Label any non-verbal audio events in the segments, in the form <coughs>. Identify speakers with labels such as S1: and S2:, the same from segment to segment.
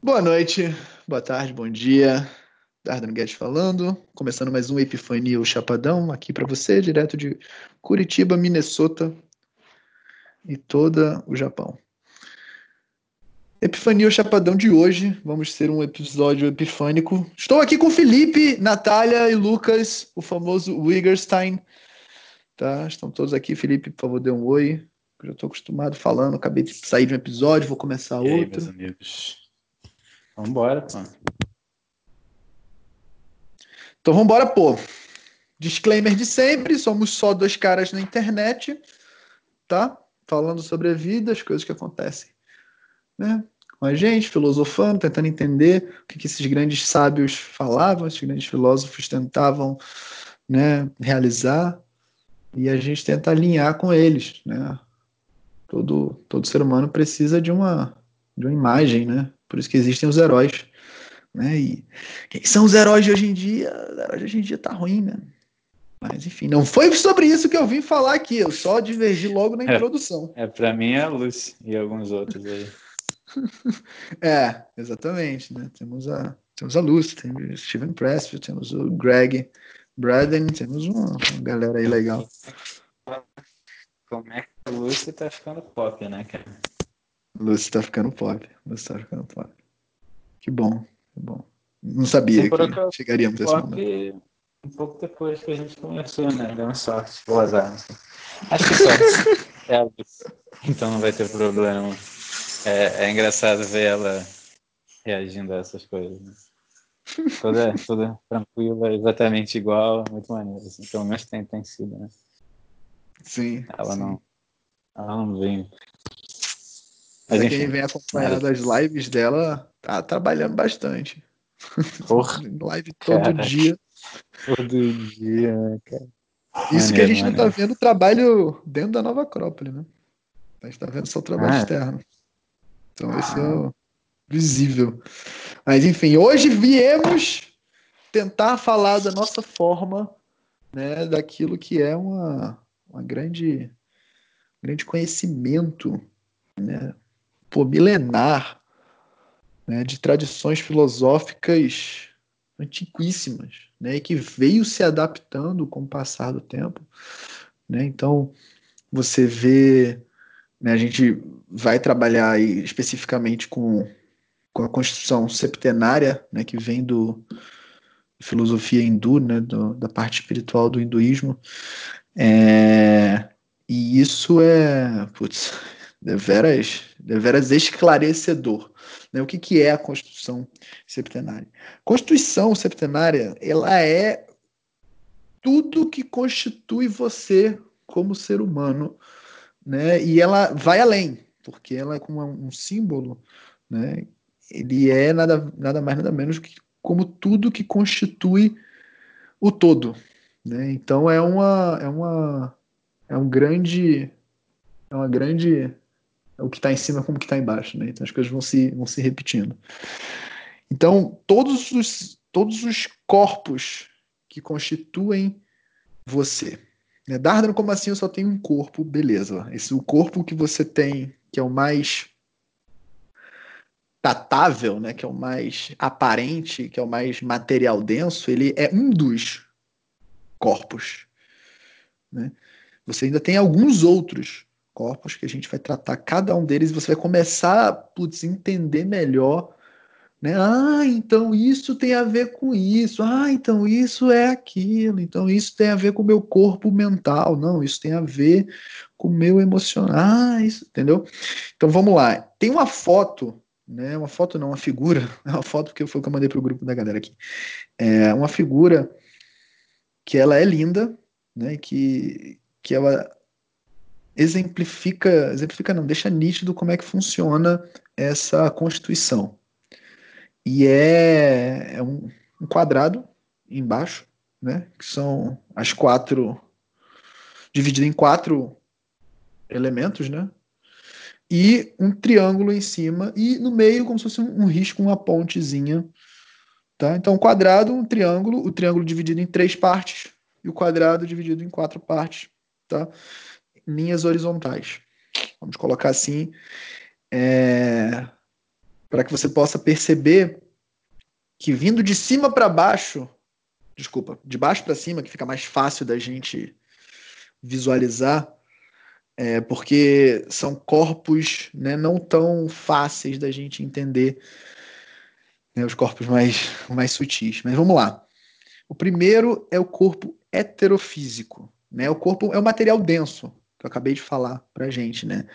S1: Boa noite, boa tarde, bom dia. Dardan Guedes falando, começando mais um Epifania o Chapadão aqui para você, direto de Curitiba, Minnesota e toda o Japão. Epifania o Chapadão de hoje, vamos ter um episódio epifânico. Estou aqui com Felipe, Natália e Lucas, o famoso Wiggerstein. Tá? Estão todos aqui. Felipe, por favor, dê um oi. Eu já estou acostumado falando, acabei de sair de um episódio, vou começar
S2: E aí,
S1: outro.
S2: meus amigos? Vambora, pô.
S1: Então vamos embora, pô. Disclaimer de sempre, somos só dois caras na internet, tá? Falando sobre a vida, as coisas que acontecem, né? Com a gente, filosofando, tentando entender o que, que esses grandes sábios falavam, esses grandes filósofos tentavam, né, realizar, e a gente tenta alinhar com eles, né? Todo, todo ser humano precisa de uma, de uma imagem, né? Por isso que existem os heróis, né? E quem são os heróis de hoje em dia? Os heróis de hoje em dia tá ruim, né? Mas enfim, não foi sobre isso que eu vim falar aqui, eu só divergi logo na
S2: É.
S1: introdução.
S2: É, pra mim é a Lucy e alguns outros aí. <laughs>
S1: É, exatamente, né? Temos a, temos a Lucy, temos o Steven Pressfield, temos o Greg Braden, temos uma, uma galera aí legal.
S2: Como é que a Lucy tá ficando pop, né, cara?
S1: Lucy tá ficando pop, Lucy tá ficando pop. Que bom, que bom. Não sabia
S2: Sim,
S1: que
S2: acaso,
S1: chegaríamos a esse momento.
S2: Um pouco depois que a gente começou, né? Deu uma sorte, ou azar. sei. Acho que sorte. <laughs> é a Lucy. Então não vai ter problema. É, é engraçado ver ela reagindo a essas coisas. né? Toda, toda tranquila, exatamente igual, muito maneiro. Assim. Pelo menos tem, tem sido, né?
S1: Sim.
S2: Ela
S1: sim.
S2: não, ela não vem.
S1: Pra
S2: Mas
S1: quem
S2: enfim,
S1: vem acompanhando as lives dela, tá trabalhando bastante.
S2: porra, <laughs>
S1: Live todo
S2: Cara.
S1: dia.
S2: todo dia, né, cara?
S1: Isso que a
S2: Maneiro,
S1: gente não tá
S2: maneiro.
S1: vendo trabalho dentro da Nova Acrópole, né? A gente tá vendo só o trabalho
S2: Ah.
S1: externo. Então esse é o visível. Mas enfim, hoje viemos tentar falar da nossa forma, né, daquilo que é uma, uma grande, grande conhecimento, né, pô, milenar, né, de tradições filosóficas antiquíssimas, né, e que veio se adaptando com o passar do tempo, né? Então você vê, né, a gente vai trabalhar aí especificamente com, com a construção septenária, né, que vem do filosofia hindu, né, do- da parte espiritual do hinduísmo, é, e isso é, putz, deveras, deveras esclarecedor. Né? O que, que é a Constituição septenária? Constituição septenária, ela é tudo que constitui você como ser humano, né? E ela vai além, porque ela é como um símbolo, né? Ele é nada, nada mais nada menos que como tudo que constitui o todo, né? Então é uma é uma é um grande é uma grande o que está em cima como o que está embaixo, né? Então as coisas vão se vão se repetindo. Então todos os todos os corpos que constituem você. Né? Dardan, como assim eu só tenho um corpo? Beleza. Esse o corpo que você tem, que é o mais tatável, né? que é o mais aparente, que é o mais material denso, ele é um dos corpos. Né? Você ainda tem alguns outros corpos que a gente vai tratar cada um deles você vai começar a entender melhor né? Ah, então isso tem a ver com isso. Ah, então isso é aquilo. Então isso tem a ver com o meu corpo mental. Não, isso tem a ver com o meu emocional. Ah, isso, entendeu? Então vamos lá. Tem uma foto, né? Uma foto não, uma figura. <laughs> É uma foto porque foi o que eu mandei pro grupo da galera aqui. É uma figura que ela é linda, né? Que que ela exemplifica, exemplifica não, deixa nítido como é que funciona essa constituição. E é, é um, um quadrado embaixo, né? Que são as quatro. dividido em quatro elementos, né? E um triângulo em cima, e no meio, como se fosse um, um risco, uma pontezinha. Tá? Então, um quadrado, um triângulo, o triângulo dividido em três partes, e o quadrado dividido em quatro partes. Tá? Linhas horizontais. Vamos colocar assim. É, para que você possa perceber que vindo de cima para baixo, desculpa, de baixo para cima, que fica mais fácil da gente visualizar, é, porque são corpos né, não tão fáceis da gente entender, né, os corpos mais, mais sutis. Mas vamos lá. O primeiro é o corpo heterofísico. Né? O corpo é o material denso, que eu acabei de falar para gente. Né?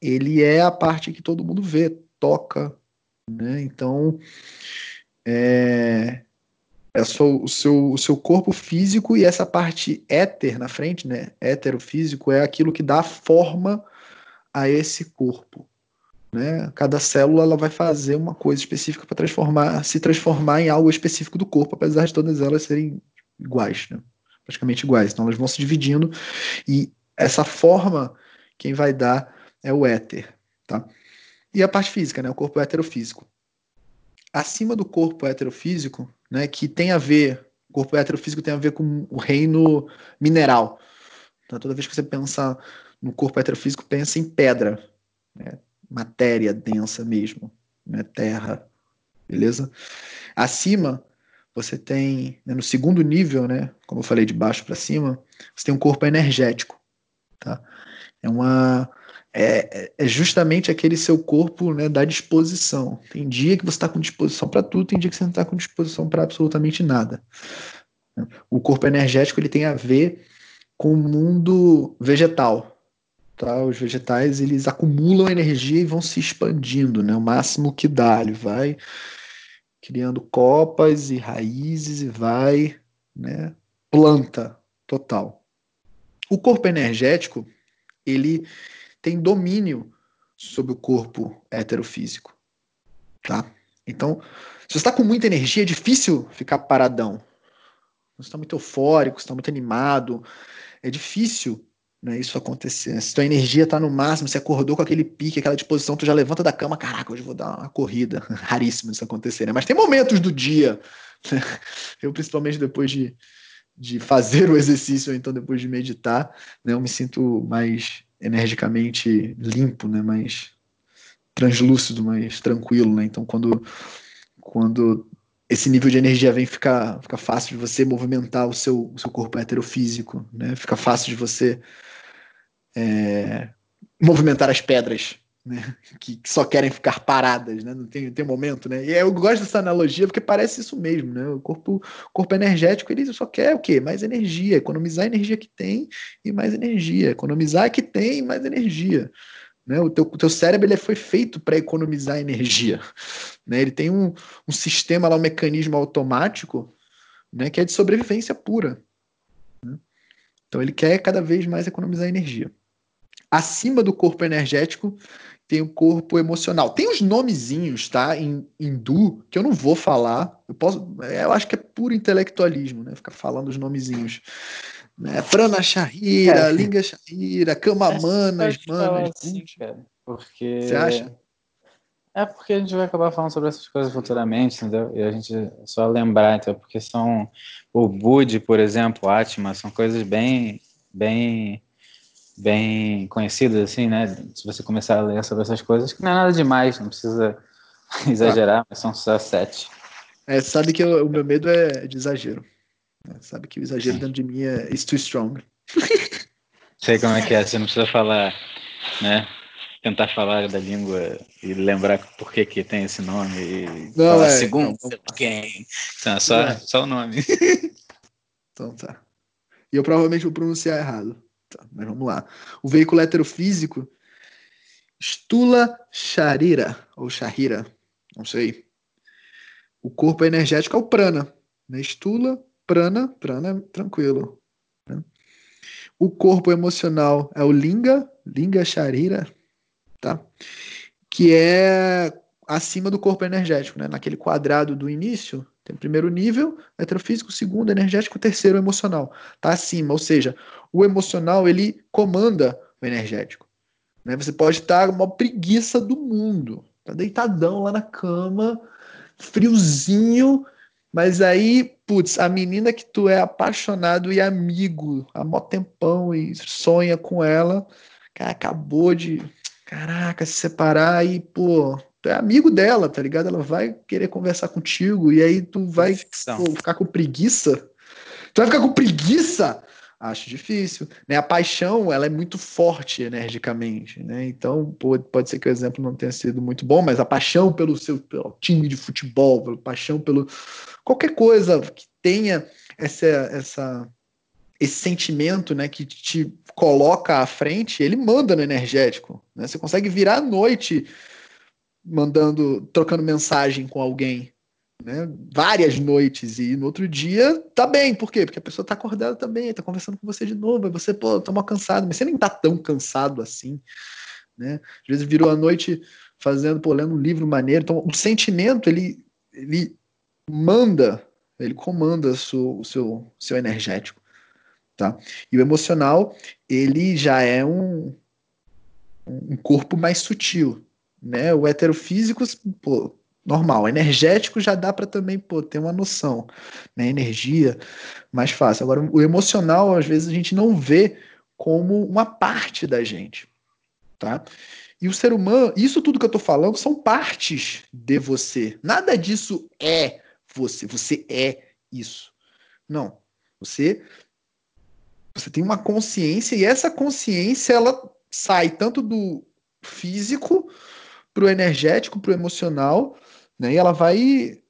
S1: Ele é a parte que todo mundo vê, toca. Né? Então, é, é o, seu, o seu corpo físico e essa parte éter na frente, né? Heterofísico é aquilo que dá forma a esse corpo. Né? Cada célula ela vai fazer uma coisa específica para transformar, se transformar em algo específico do corpo, apesar de todas elas serem iguais, né? praticamente iguais. Então elas vão se dividindo e essa forma quem vai dar é o éter, tá? E a parte física, né? O corpo heterofísico. Acima do corpo heterofísico né, que tem a ver, o corpo heterofísico tem a ver com o reino mineral. Então, toda vez que você pensa no corpo heterofísico, pensa em pedra, né, matéria densa mesmo, né, terra, beleza? Acima, você tem, né, no segundo nível, né, como eu falei, de baixo para cima, você tem um corpo energético, tá? É uma é, é, justamente aquele seu corpo né, da disposição. Tem dia que você está com disposição para tudo, tem dia que você não está com disposição para absolutamente nada. O corpo energético ele tem a ver com o mundo vegetal. Tá? Os vegetais eles acumulam energia e vão se expandindo, né? o máximo que dá. Ele vai criando copas e raízes e vai né? planta total. O corpo energético ele tem domínio sobre o corpo heterofísico. Tá? Então, se você está com muita energia, é difícil ficar paradão. Você está muito eufórico, está muito animado, é difícil né, isso acontecer. Se tua energia está no máximo, você acordou com aquele pique, aquela disposição, tu já levanta da cama, caraca, hoje vou dar uma corrida. <laughs> Raríssimo isso acontecer, né? Mas tem momentos do dia. <laughs> Né? Eu, principalmente depois de, de fazer o exercício, ou então depois de meditar, né, eu me sinto mais energicamente limpo, né? Mais translúcido, mais tranquilo, né? Então quando quando esse nível de energia vem fica fica fácil de você movimentar o seu, o seu corpo heterofísico, né? Fica fácil de você é, movimentar as pedras, né? <laughs> Que, que, só querem ficar paradas, né? Não tem, tem momento, né? E eu gosto dessa analogia porque parece isso mesmo, né? O corpo, corpo energético ele só quer o quê? Mais energia, economizar a energia que tem e mais energia, economizar a que tem e mais energia. Né? O, teu, teu cérebro ele foi feito para economizar energia. <laughs> Né? Ele tem um, um sistema lá, um mecanismo automático né, que é de sobrevivência pura. Né? Então ele quer cada vez mais economizar energia. Acima do corpo energético tem o corpo emocional. Tem uns nomezinhos, tá? Em hindu, que eu não vou falar. Eu posso. Eu acho que é puro intelectualismo, né? Ficar falando os nomezinhos. Né? Prana Shahira, é. Linga Shahira, Kamamanas, Manas. Assim,
S2: porque.
S1: Você acha?
S2: É porque a gente vai acabar falando sobre essas coisas futuramente, entendeu? E a gente só lembrar, então, porque são o Bud, por exemplo, Atma, são coisas bem, bem bem conhecidas, assim, né? Se você começar a ler sobre essas coisas, que não é nada demais, não precisa <laughs> exagerar, mas são só sete.
S1: É, sabe que eu, o meu medo é de exagero. É, sabe que o exagero dentro de mim é is too strong. <laughs>
S2: Sei como é que é, você não precisa falar, né? Tentar falar da língua e lembrar por que, que tem esse nome e não, falar é, segundo não, quem. Então, só, é. só o nome.
S1: Então tá. E eu provavelmente vou pronunciar errado. Tá, mas vamos lá. O veículo heterofísico, Stula Sharira, ou Shahira, não sei. O corpo energético é o prana. Né? Stula, prana, prana, tranquilo. Né? O corpo emocional é o linga, linga Sharira, tá? que é acima do corpo energético, né? naquele quadrado do início, tem o primeiro nível, heterofísico, o segundo energético, o terceiro emocional. Tá acima, ou seja, o emocional ele comanda o energético. Né? Você pode estar uma preguiça do mundo, tá deitadão lá na cama, friozinho, mas aí, putz, a menina que tu é apaixonado e amigo há mó tempão e sonha com ela, cara, acabou de, caraca, se separar e, pô, é amigo dela, tá ligado? Ela vai querer conversar contigo e aí tu vai pô, ficar com preguiça. Tu vai ficar com preguiça? Acho difícil. Né? A paixão, ela é muito forte energicamente, né? Então, pode, pode ser que o exemplo não tenha sido muito bom, mas a paixão pelo seu pelo time de futebol, pela paixão pelo qualquer coisa que tenha essa, essa esse sentimento, né, que te coloca à frente, ele manda no energético, né? Você consegue virar à noite mandando, trocando mensagem com alguém, né? Várias noites e no outro dia tá bem, por quê? Porque a pessoa tá acordada também, tá conversando com você de novo, e você, pô, tá mal cansado, mas você nem tá tão cansado assim, né? Às vezes virou a noite fazendo, pô, lendo um livro maneiro, então o sentimento, ele, ele manda, ele comanda o seu, o seu, seu energético, tá? E o emocional, ele já é um, um corpo mais sutil, né? O heterofísico, pô, normal. Energético já dá para também pô, ter uma noção, né? Energia, mais fácil. Agora, o emocional, às vezes, a gente não vê como uma parte da gente, tá? E o ser humano, isso tudo que eu tô falando são partes de você. Nada disso é você. Você é isso. Não. Você você tem uma consciência e essa consciência ela sai tanto do físico para o energético, para o emocional, né? E ela vai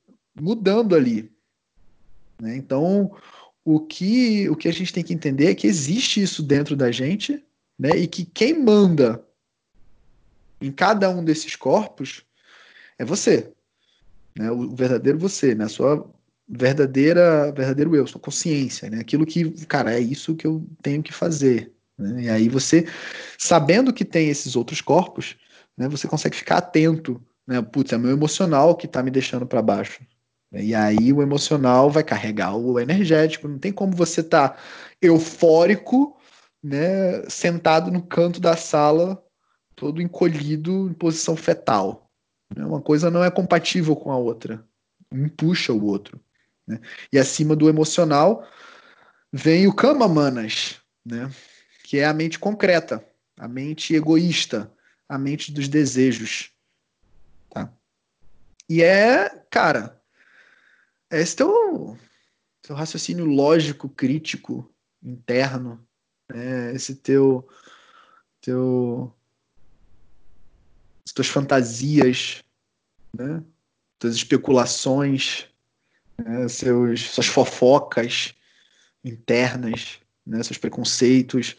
S1: mudando ali. Né? Então, o que, o que a gente tem que entender é que existe isso dentro da gente, né? E que quem manda em cada um desses corpos é você, né? O verdadeiro você, né? A sua verdadeira, verdadeiro eu, sua consciência, né? Aquilo que, cara, é isso que eu tenho que fazer. Né? E aí você, sabendo que tem esses outros corpos, né, você consegue ficar atento, né? Putz, é meu emocional que tá me deixando para baixo. E aí o emocional vai carregar o energético. Não tem como você tá eufórico, né, sentado no canto da sala, todo encolhido em posição fetal. Né? Uma coisa não é compatível com a outra. Um puxa o outro. Né? E acima do emocional vem o kama manas, né? que é a mente concreta, a mente egoísta, a mente dos desejos. Tá? E é, cara, esse teu, teu raciocínio lógico, crítico, interno, né? esse teu, teu, as tuas fantasias, né? tuas especulações, né? Seus, suas fofocas internas, né? seus preconceitos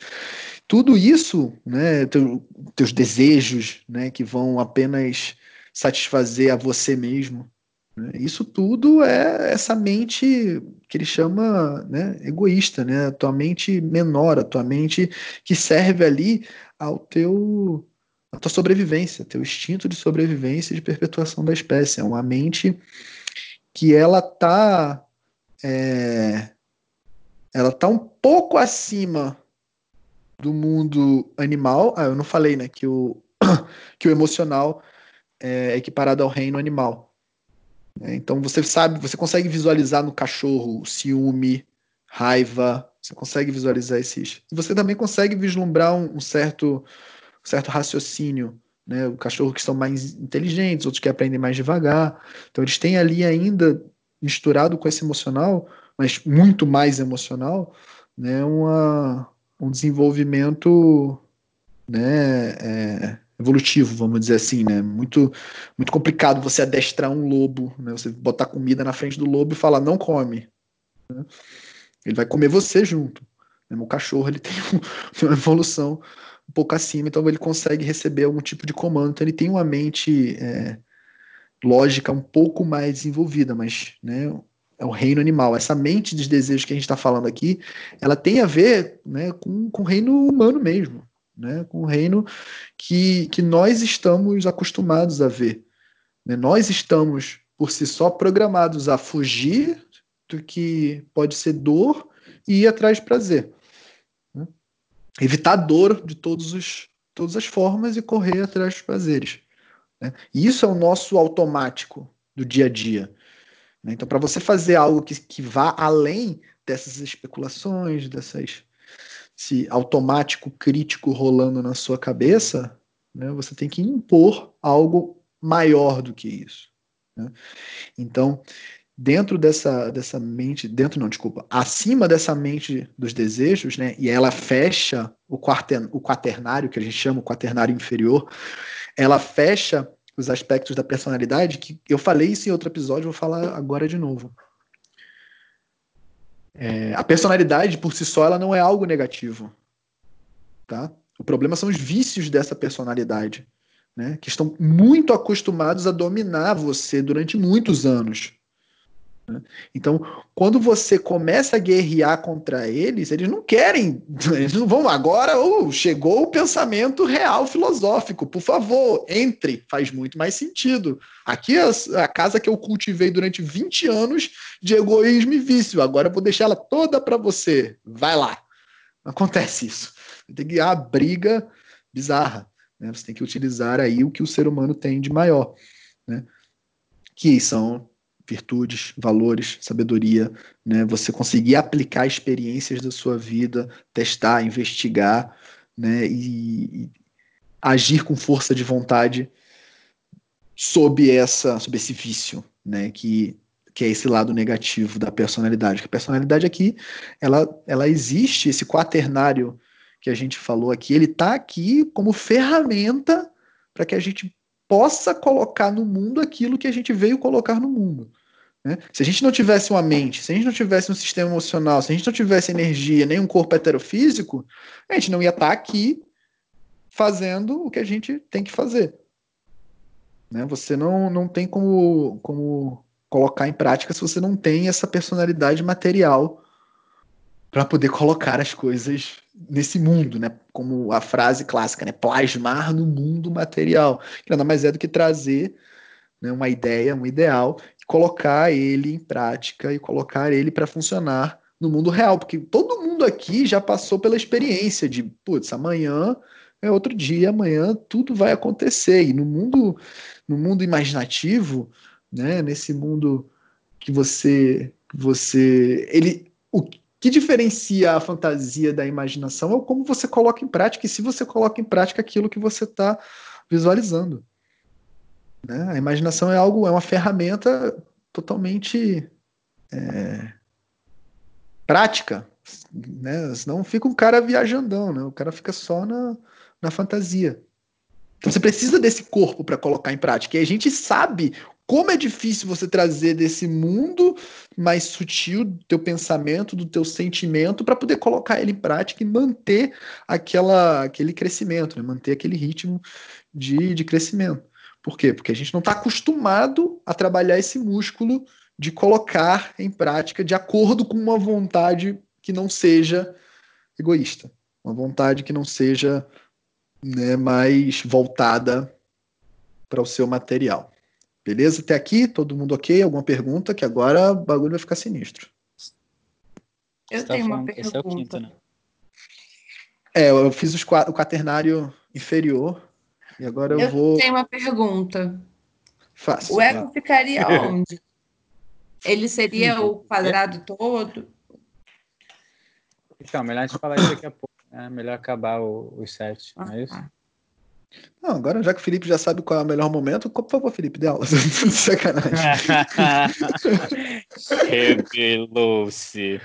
S1: tudo isso, né, teu, teus desejos, né, que vão apenas satisfazer a você mesmo, né, isso tudo é essa mente que ele chama né, egoísta, né, a tua mente menor, a tua mente que serve ali ao teu a tua sobrevivência, teu instinto de sobrevivência e de perpetuação da espécie. É uma mente que ela tá é, ela tá um pouco acima do mundo animal. Ah, eu não falei, né? Que o, <coughs> que o emocional é equiparado ao reino animal. É, então você sabe, você consegue visualizar no cachorro ciúme, raiva, você consegue visualizar esses. Você também consegue vislumbrar um, um certo, um certo raciocínio. Né? O cachorro que são mais inteligentes, outros que aprendem mais devagar. Então eles têm ali ainda misturado com esse emocional, mas muito mais emocional, né? Uma, um desenvolvimento né, é, evolutivo, vamos dizer assim, né? Muito, muito complicado você adestrar um lobo, né? Você botar comida na frente do lobo e falar não come. Né? Ele vai comer você junto. Né? O cachorro ele <laughs> tem uma evolução um pouco acima, então ele consegue receber algum tipo de comando. Então ele tem uma mente é, lógica um pouco mais desenvolvida, mas né, é o reino animal. Essa mente dos desejos que a gente está falando aqui, ela tem a ver né, com, com o reino humano mesmo, né, com o reino que, que nós estamos acostumados a ver. Né? Nós estamos, por si só, programados a fugir do que pode ser dor e ir atrás de prazer. Né? Evitar dor de todos os, todas as formas e correr atrás dos prazeres. Né? E isso é o nosso automático do dia a dia. Né? Então, para você fazer algo que, que vá além dessas especulações, dessas esse automático crítico rolando na sua cabeça, né, você tem que impor algo maior do que isso. Né? Então, dentro dessa, dessa mente, dentro não, desculpa, acima dessa mente dos desejos, né, e ela fecha o, quarten, o quaternário, que a gente chama o quaternário inferior, ela fecha os aspectos da personalidade, que eu falei isso em outro episódio, vou falar agora de novo. É, a personalidade, por si só, ela não é algo negativo. Tá? O problema são os vícios dessa personalidade, né? que estão muito acostumados a dominar você durante muitos anos. Né? Então, quando você começa a guerrear contra eles, eles não querem, <laughs> eles não vão agora, oh, chegou o pensamento real filosófico, por favor, entre, faz muito mais sentido. Aqui é a casa que eu cultivei durante 20 anos de egoísmo e vício, agora eu vou deixar ela toda para você, vai lá. Acontece isso. Tem que a briga bizarra. Né? Você tem que utilizar aí o que o ser humano tem de maior, né? que são virtudes, valores, sabedoria, né? Você conseguir aplicar experiências da sua vida, testar, investigar, né? E, e agir com força de vontade sob essa, sob esse vício, né? Que que é esse lado negativo da personalidade. Que a personalidade aqui, ela, ela existe, esse quaternário que a gente falou aqui, ele está aqui como ferramenta para que a gente possa colocar no mundo aquilo que a gente veio colocar no mundo. Né? Se a gente não tivesse uma mente, se a gente não tivesse um sistema emocional, se a gente não tivesse energia, nem um corpo heterofísico, a gente não ia estar tá aqui fazendo o que a gente tem que fazer. Né? Você não, não tem como, como colocar em prática se você não tem essa personalidade material para poder colocar as coisas nesse mundo, né? Como a frase clássica, né? Plasmar no mundo material, que nada mais é do que trazer né, uma ideia, um ideal, colocar ele em prática e colocar ele para funcionar no mundo real, porque todo mundo aqui já passou pela experiência de, putz, amanhã é outro dia, amanhã tudo vai acontecer. E no mundo, no mundo imaginativo, né, nesse mundo que você, você, ele, o que diferencia a fantasia da imaginação é como você coloca em prática e se você coloca em prática aquilo que você está visualizando. Né? A imaginação é algo, é uma ferramenta totalmente é, prática, né? Senão fica um cara viajandão, né? O cara fica só na, na fantasia. Então você precisa desse corpo para colocar em prática. E a gente sabe como é difícil você trazer desse mundo mais sutil do teu pensamento, do teu sentimento, para poder colocar ele em prática e manter aquela, aquele crescimento, né? manter aquele ritmo de, de crescimento. Por quê? Porque a gente não está acostumado a trabalhar esse músculo de colocar em prática de acordo com uma vontade que não seja egoísta, uma vontade que não seja né, mais voltada para o seu material. Beleza? Até aqui, todo mundo ok? Alguma pergunta? Que agora o bagulho vai ficar sinistro.
S3: Eu tá tenho uma pergunta. Esse é, o quinto, né?
S1: é, eu fiz o quaternário inferior e agora eu, eu vou.
S3: Eu tenho uma pergunta.
S1: Faça.
S3: O ego ficaria <laughs> onde? Ele seria o quadrado todo?
S2: Então, melhor a gente falar isso daqui a pouco. É melhor acabar o, os sete, não é isso? Ah,
S1: não, agora já que o Felipe já sabe qual é o melhor momento, por favor, Felipe, dê aula. <laughs> Sacanagem. <laughs>
S2: Revelou-se.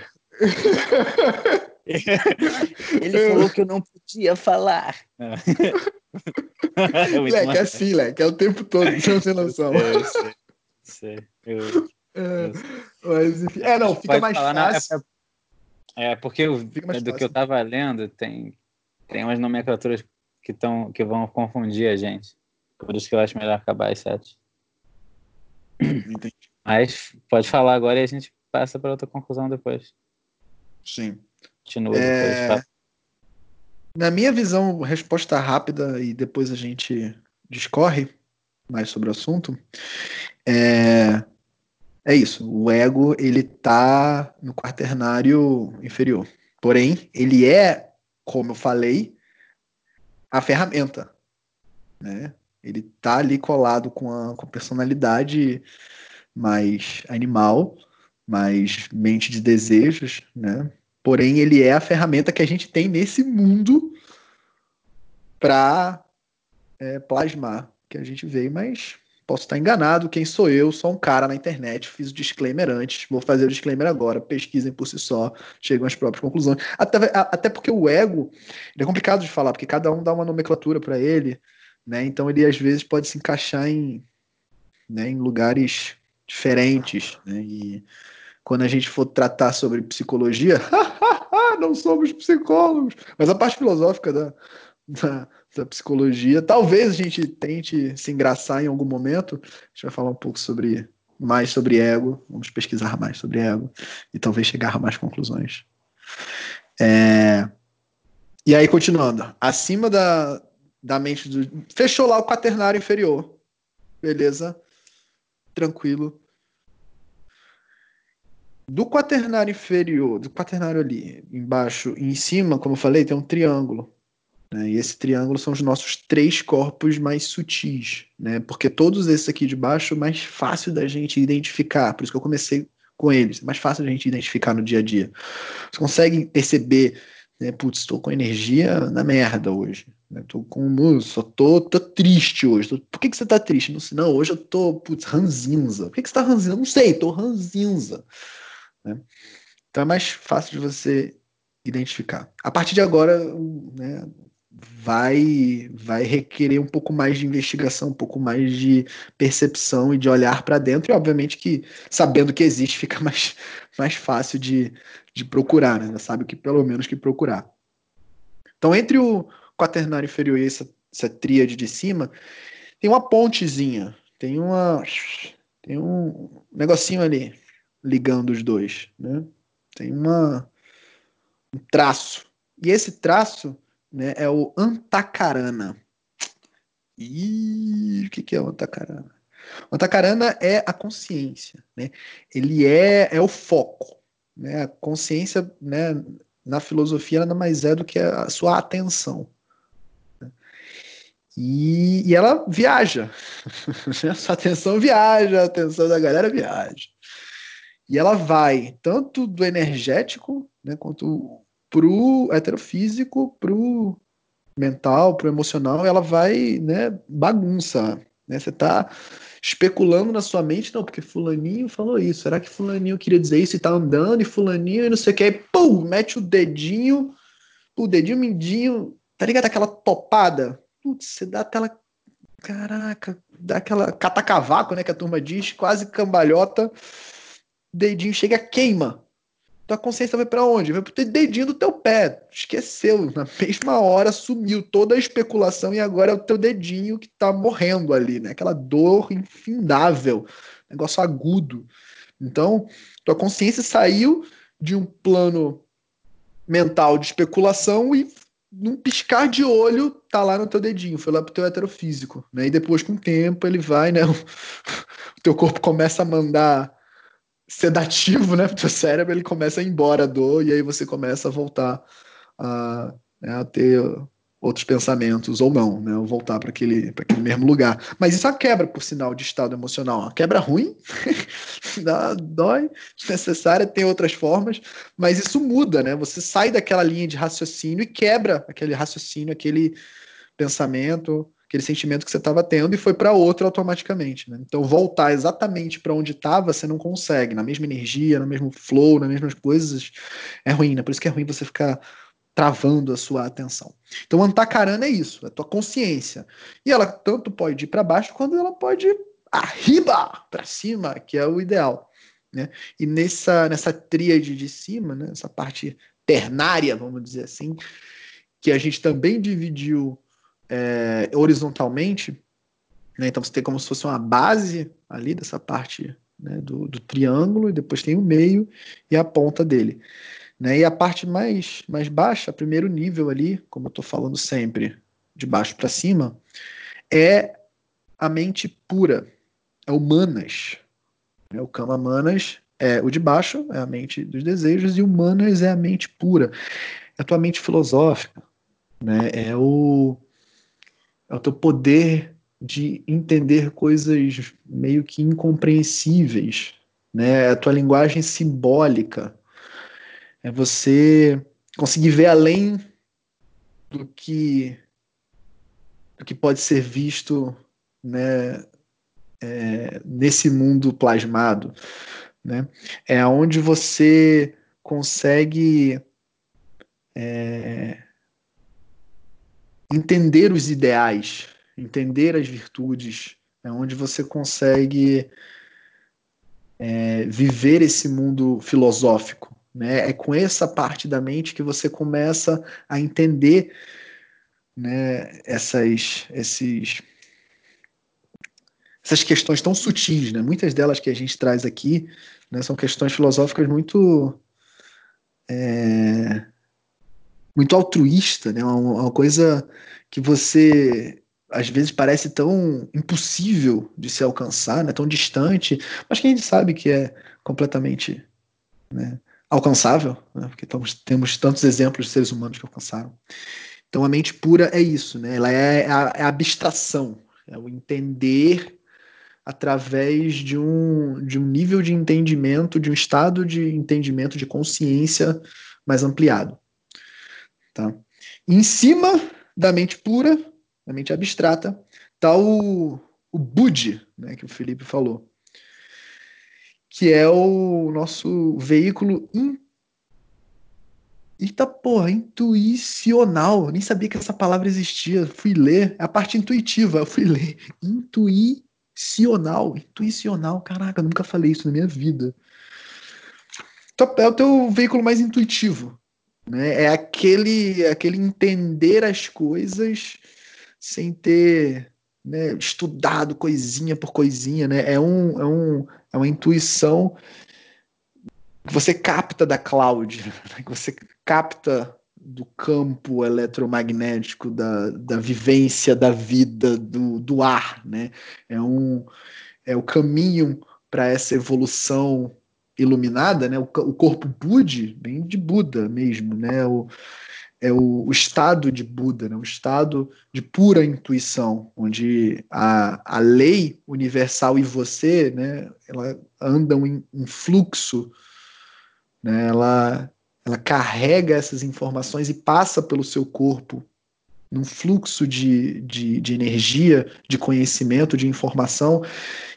S3: Ele falou que eu não podia falar.
S1: É <laughs> leque, é assim, Leque, é o tempo todo, não tem noção.
S2: Eu sei, sei. Eu,
S1: é, mas, enfim, é, não, fica mais falar, fácil.
S2: Não, é, é, porque eu, do fácil. que eu tava lendo, tem, tem umas nomenclaturas que, tão, que vão confundir a gente. Por isso que eu acho melhor acabar as sete. Entendi. Mas pode falar agora e a gente passa para outra conclusão depois.
S1: Sim.
S2: Continua depois. É... Tá?
S1: Na minha visão, resposta rápida e depois a gente discorre mais sobre o assunto. É, é isso. O ego ele tá no quaternário inferior. Porém, ele é, como eu falei, a ferramenta, né? Ele tá ali colado com a, com personalidade mais animal, mais mente de desejos, né? Porém, ele é a ferramenta que a gente tem nesse mundo para é, plasmar que a gente veio, mas Posso estar enganado, quem sou eu? Sou um cara na internet, fiz o disclaimer antes, vou fazer o disclaimer agora, pesquisem por si só, chegam às próprias conclusões. Até, até porque o ego é complicado de falar, porque cada um dá uma nomenclatura para ele, né? Então ele às vezes pode se encaixar em, né, em lugares diferentes, né? E quando a gente for tratar sobre psicologia, <laughs> não somos psicólogos, mas a parte filosófica da, da da psicologia. Talvez a gente tente se engraçar em algum momento. A gente vai falar um pouco sobre mais sobre ego, vamos pesquisar mais sobre ego e talvez chegar a mais conclusões. É... E aí, continuando, acima da, da mente do. Fechou lá o quaternário inferior. Beleza? Tranquilo. Do quaternário inferior, do quaternário ali embaixo e em cima, como eu falei, tem um triângulo. Né? E esse triângulo são os nossos três corpos mais sutis, né? porque todos esses aqui de baixo é mais fácil da gente identificar, por isso que eu comecei com eles, é mais fácil da gente identificar no dia a dia. Você consegue perceber, né? putz, estou com energia na merda hoje, né? tô com, só tô, tô triste hoje. Tô, por que, que você tá triste? Não, não, hoje eu tô, putz, ranzinza. Por que, que você tá ranzinza? Não sei, tô ranzinza. Né? Então é mais fácil de você identificar. A partir de agora, né, vai vai requerer um pouco mais de investigação, um pouco mais de percepção e de olhar para dentro, e obviamente que sabendo que existe <laughs> fica mais, mais fácil de, de procurar, né? Sabe que pelo menos que procurar. Então, entre o quaternário inferior e essa, essa tríade de cima, tem uma pontezinha, tem uma tem um negocinho ali ligando os dois, né? Tem uma um traço. E esse traço né, é o Antacarana. E o que, que é o Antacarana? O Antacarana é a consciência, né? Ele é, é o foco, né? A consciência, né, na filosofia nada mais é do que a sua atenção. Né? E, e ela viaja. <laughs> a sua atenção viaja, a atenção da galera viaja. E ela vai tanto do energético, né, quanto pro heterofísico, pro mental, pro emocional, ela vai, né, bagunça, né? Você tá especulando na sua mente, não, porque fulaninho falou isso, será que fulaninho queria dizer isso e tá andando, e fulaninho e não sei o que, aí, pum, mete o dedinho, o dedinho mindinho, tá ligado? Aquela topada, putz, você dá aquela, caraca, dá aquela catacavaco, né, que a turma diz, quase cambalhota, dedinho chega, queima, tua consciência vai para onde? Vai pro dedinho do teu pé. Esqueceu. Na mesma hora sumiu toda a especulação e agora é o teu dedinho que tá morrendo ali, né? Aquela dor infindável, negócio agudo. Então, tua consciência saiu de um plano mental de especulação e num piscar de olho tá lá no teu dedinho, foi lá pro teu heterofísico, né? E depois com o tempo ele vai, né? <laughs> O teu corpo começa a mandar sedativo, né, <laughs> pro cérebro, ele começa a ir embora a dor e aí você começa a voltar a, né, a ter outros pensamentos ou não, né, ou voltar para aquele, aquele mesmo lugar. Mas isso é uma quebra, por sinal, de estado emocional. Uma quebra ruim, <laughs> dá, dói, necessária, tem outras formas, mas isso muda, né? Você sai daquela linha de raciocínio e quebra aquele raciocínio, aquele pensamento, aquele sentimento que você estava tendo e foi para outro automaticamente. Né? Então, voltar exatamente para onde estava, você não consegue, na mesma energia, no mesmo flow, nas mesmas coisas, é ruim, né? Por isso que é ruim você ficar travando a sua atenção. Então, antacarana é isso, é a tua consciência. E ela tanto pode ir para baixo quanto ela pode arriba, para cima, que é o ideal. Né? E nessa, nessa tríade de cima, né? essa parte ternária, vamos dizer assim, que a gente também dividiu é, horizontalmente, né? então você tem como se fosse uma base ali dessa parte né, do, do, triângulo, e depois tem o meio e a ponta dele. Né? E a parte mais, mais baixa, primeiro nível ali, como eu estou falando sempre, de baixo para cima, é a mente pura, é o manas. Né? O kama manas é o de baixo, é a mente dos desejos, e o manas é a mente pura, é a tua mente filosófica, né? é o é o teu poder de entender coisas meio que incompreensíveis, né? É a tua linguagem simbólica. É você conseguir ver além do que do que pode ser visto, né, é, nesse mundo plasmado, né? É onde você consegue é, entender os ideais, entender as virtudes, é onde você consegue é, viver esse mundo filosófico. Né? É com essa parte da mente que você começa a entender né, essas, esses, essas questões tão sutis. Né? Muitas delas que a gente traz aqui né, são questões filosóficas muito. É, muito altruísta, né? Uma, uma coisa que você às vezes parece tão impossível de se alcançar, né, tão distante, mas que a gente sabe que é completamente né, alcançável, né, porque tamos, temos tantos exemplos de seres humanos que alcançaram. Então a mente pura é isso, né, ela é a, é a abstração, é o entender através de um, de um nível de entendimento, de um estado de entendimento, de consciência mais ampliado. Tá? Em cima da mente pura na mente abstrata, está o, o Bud, né, que o Felipe falou, que é o nosso veículo. Eita porra, intuicional. Nem sabia que essa palavra existia. Fui ler. É a parte intuitiva. Eu fui ler. Intuicional. Intuicional. Caraca, nunca falei isso na minha vida. É o teu veículo mais intuitivo. Né? É aquele, aquele entender as coisas sem ter né, estudado coisinha por coisinha, né? É, um, é, um, é uma intuição que você capta da cloud, <laughs> né? que você capta do campo eletromagnético, da, da vivência da vida, do, do ar, né? É, um, é o caminho para essa evolução iluminada, né? O, corpo Budi vem de Buda mesmo, né? O, é o, o, estado de Buda, né? o estado de pura intuição, onde a, a lei universal e você, né, ela andam em, em fluxo, né? ela, ela carrega essas informações e passa pelo seu corpo num fluxo de, de, de energia, de conhecimento, de informação,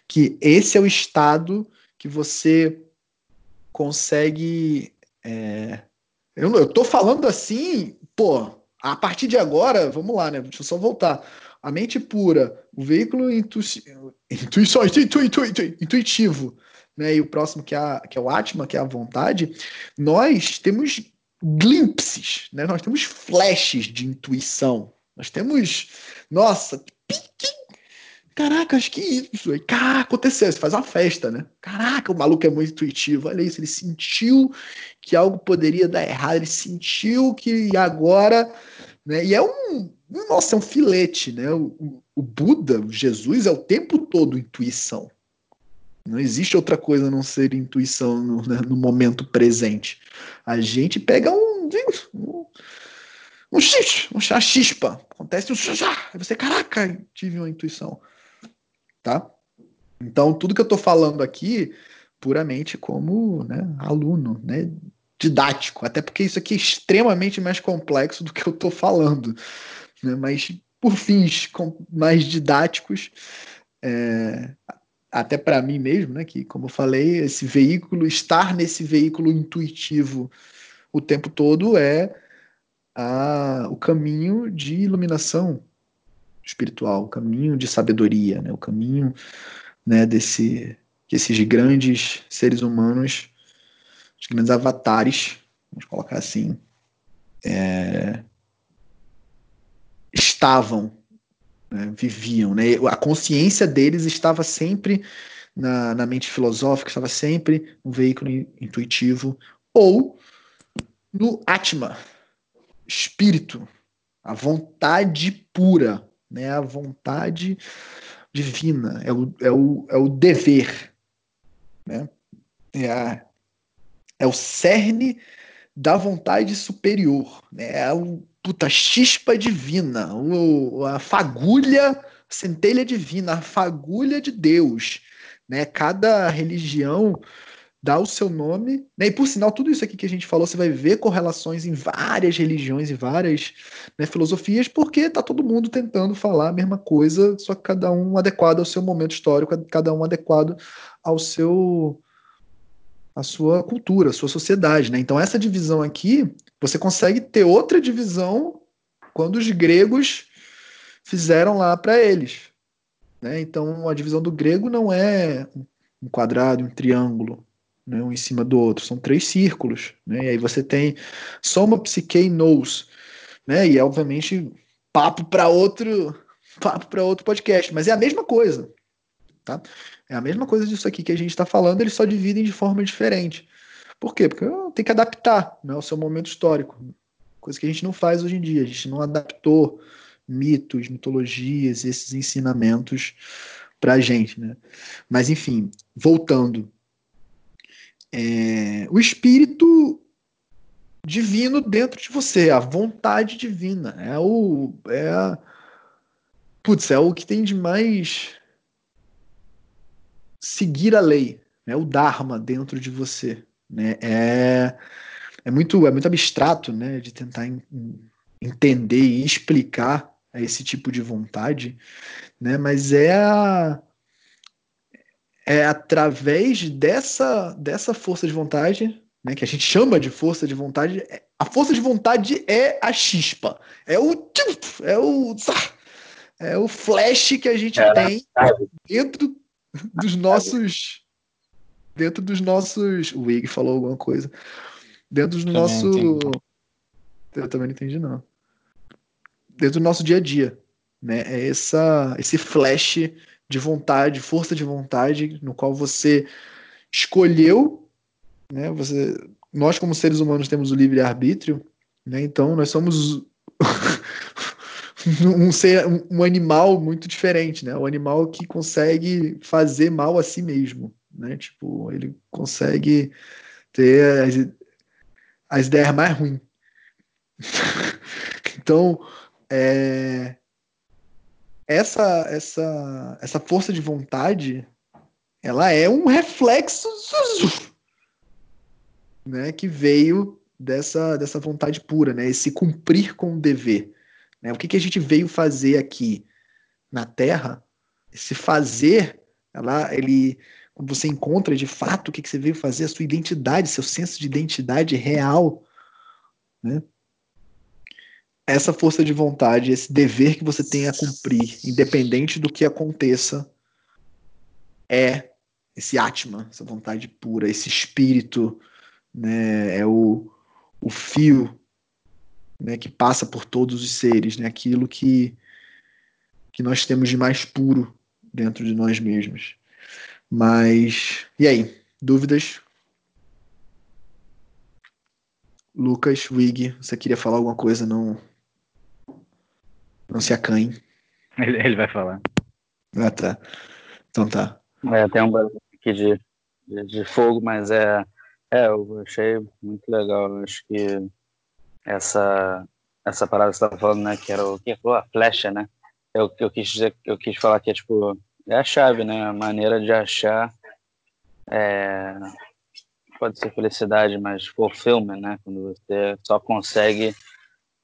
S1: que esse é o estado que você consegue é, eu, eu tô falando assim, pô, a partir de agora, vamos lá, né? Deixa eu só voltar. A mente pura, o veículo intu, intuição, <laughs> intu, intu, intu, intuitivo, né? E o próximo que é, que é o Atma, que é a vontade, nós temos glimpses, né? Nós temos flashes de intuição. Nós temos, nossa, Caraca, acho que isso. Aí, caraca, aconteceu. Você faz uma festa, né? Caraca, o maluco é muito intuitivo. Olha isso, ele sentiu que algo poderia dar errado, ele sentiu que agora. Né? E é um. Nossa, é um filete, né? O, o Buda, o Jesus, é o tempo todo intuição. Não existe outra coisa a não ser intuição no, né, no momento presente. A gente pega um. um um xixi, um chispa. Acontece um xixá. Aí você, caraca, tive uma intuição tá? Então, tudo que eu estou falando aqui, puramente como né, aluno, né, didático, até porque isso aqui é extremamente mais complexo do que eu estou falando, né, mas por fins mais didáticos, é, até para mim mesmo, né, que como eu falei, esse veículo, estar nesse veículo intuitivo o tempo todo é a, o caminho de iluminação espiritual, o caminho de sabedoria, né? o caminho né, desse, que esses grandes seres humanos, os grandes avatares, vamos colocar assim, é, estavam, né, viviam. Né? A consciência deles estava sempre na, na mente filosófica, estava sempre no veículo intuitivo, ou no Atma, espírito, a vontade pura, né? A vontade divina, é o, é o, é o dever, né? É, a, é o cerne da vontade superior, né? É o puta chispa divina, o, a fagulha, a centelha divina, a fagulha de Deus, né? Cada religião dá o seu nome, né? E por sinal, tudo isso aqui que a gente falou, você vai ver correlações em várias religiões e várias né, filosofias, porque tá todo mundo tentando falar a mesma coisa, só que cada um adequado ao seu momento histórico, cada um adequado ao seu a sua cultura, a sua sociedade, né? Então essa divisão aqui, você consegue ter outra divisão quando os gregos fizeram lá para eles, né? Então a divisão do grego não é um quadrado, um triângulo, né? um em cima do outro, são três círculos, né? E aí você tem soma, psique e nous, né? E é obviamente papo para outro papo para outro podcast, mas é a mesma coisa, tá? É a mesma coisa disso aqui que a gente está falando, eles só dividem de forma diferente. Por quê? Porque tem que adaptar né, ao seu momento histórico. Coisa que a gente não faz hoje em dia. A gente não adaptou mitos, mitologias, esses ensinamentos para a gente. Né? Mas, enfim, voltando. É, o espírito divino dentro de você, a vontade divina. É o. É a, putz, é o que tem de mais seguir a lei, né? o Dharma dentro de você. Né? É, é, muito, é muito abstrato né? de tentar entender e explicar esse tipo de vontade, né? mas é, a, é através dessa, dessa força de vontade, né? que a gente chama de força de vontade, a força de vontade é a chispa, é o é o é o flash que a gente é, tem dentro dos nossos. Dentro dos nossos. O Wig falou alguma coisa. Dentro do também nosso. Entendi. Eu também não entendi, não. Dentro do nosso dia a dia. Né? É essa, esse flash de vontade, força de vontade, no qual você escolheu, né? Você, nós como seres humanos temos o livre arbítrio, né? Então nós somos <laughs> um ser um animal muito diferente, né? O animal que consegue fazer mal a si mesmo, né? Tipo, ele consegue ter as, as ideias mais ruins. <laughs> então, é, essa essa essa força de vontade, ela é um reflexo né, que veio dessa dessa vontade pura, né? Esse cumprir com o dever. Né? O que, que a gente veio fazer aqui na Terra? Esse fazer, ela, ele, quando você encontra de fato o que, que você veio fazer, a sua identidade, seu senso de identidade real, né? Essa força de vontade, esse dever que você tem a cumprir, independente do que aconteça, é esse Atma, essa vontade pura, esse espírito, né? é o, o fio né, que passa por todos os seres, né, aquilo que, que nós temos de mais puro dentro de nós mesmos. Mas, e aí? Dúvidas? Lucas, Wig, você queria falar alguma coisa? Não, não se acanhe.
S2: Ele, ele vai falar.
S1: Ah, tá. Então tá.
S4: É, tem um barulho aqui de, de, de, fogo, mas é, é, eu achei muito legal. Eu acho que essa essa parada que você estava falando, né, que era o que a flecha, né? Eu, eu quis dizer, eu quis falar que é tipo é a chave, né? A maneira de achar é, pode ser felicidade, mas fulfillment, né? Quando você só consegue,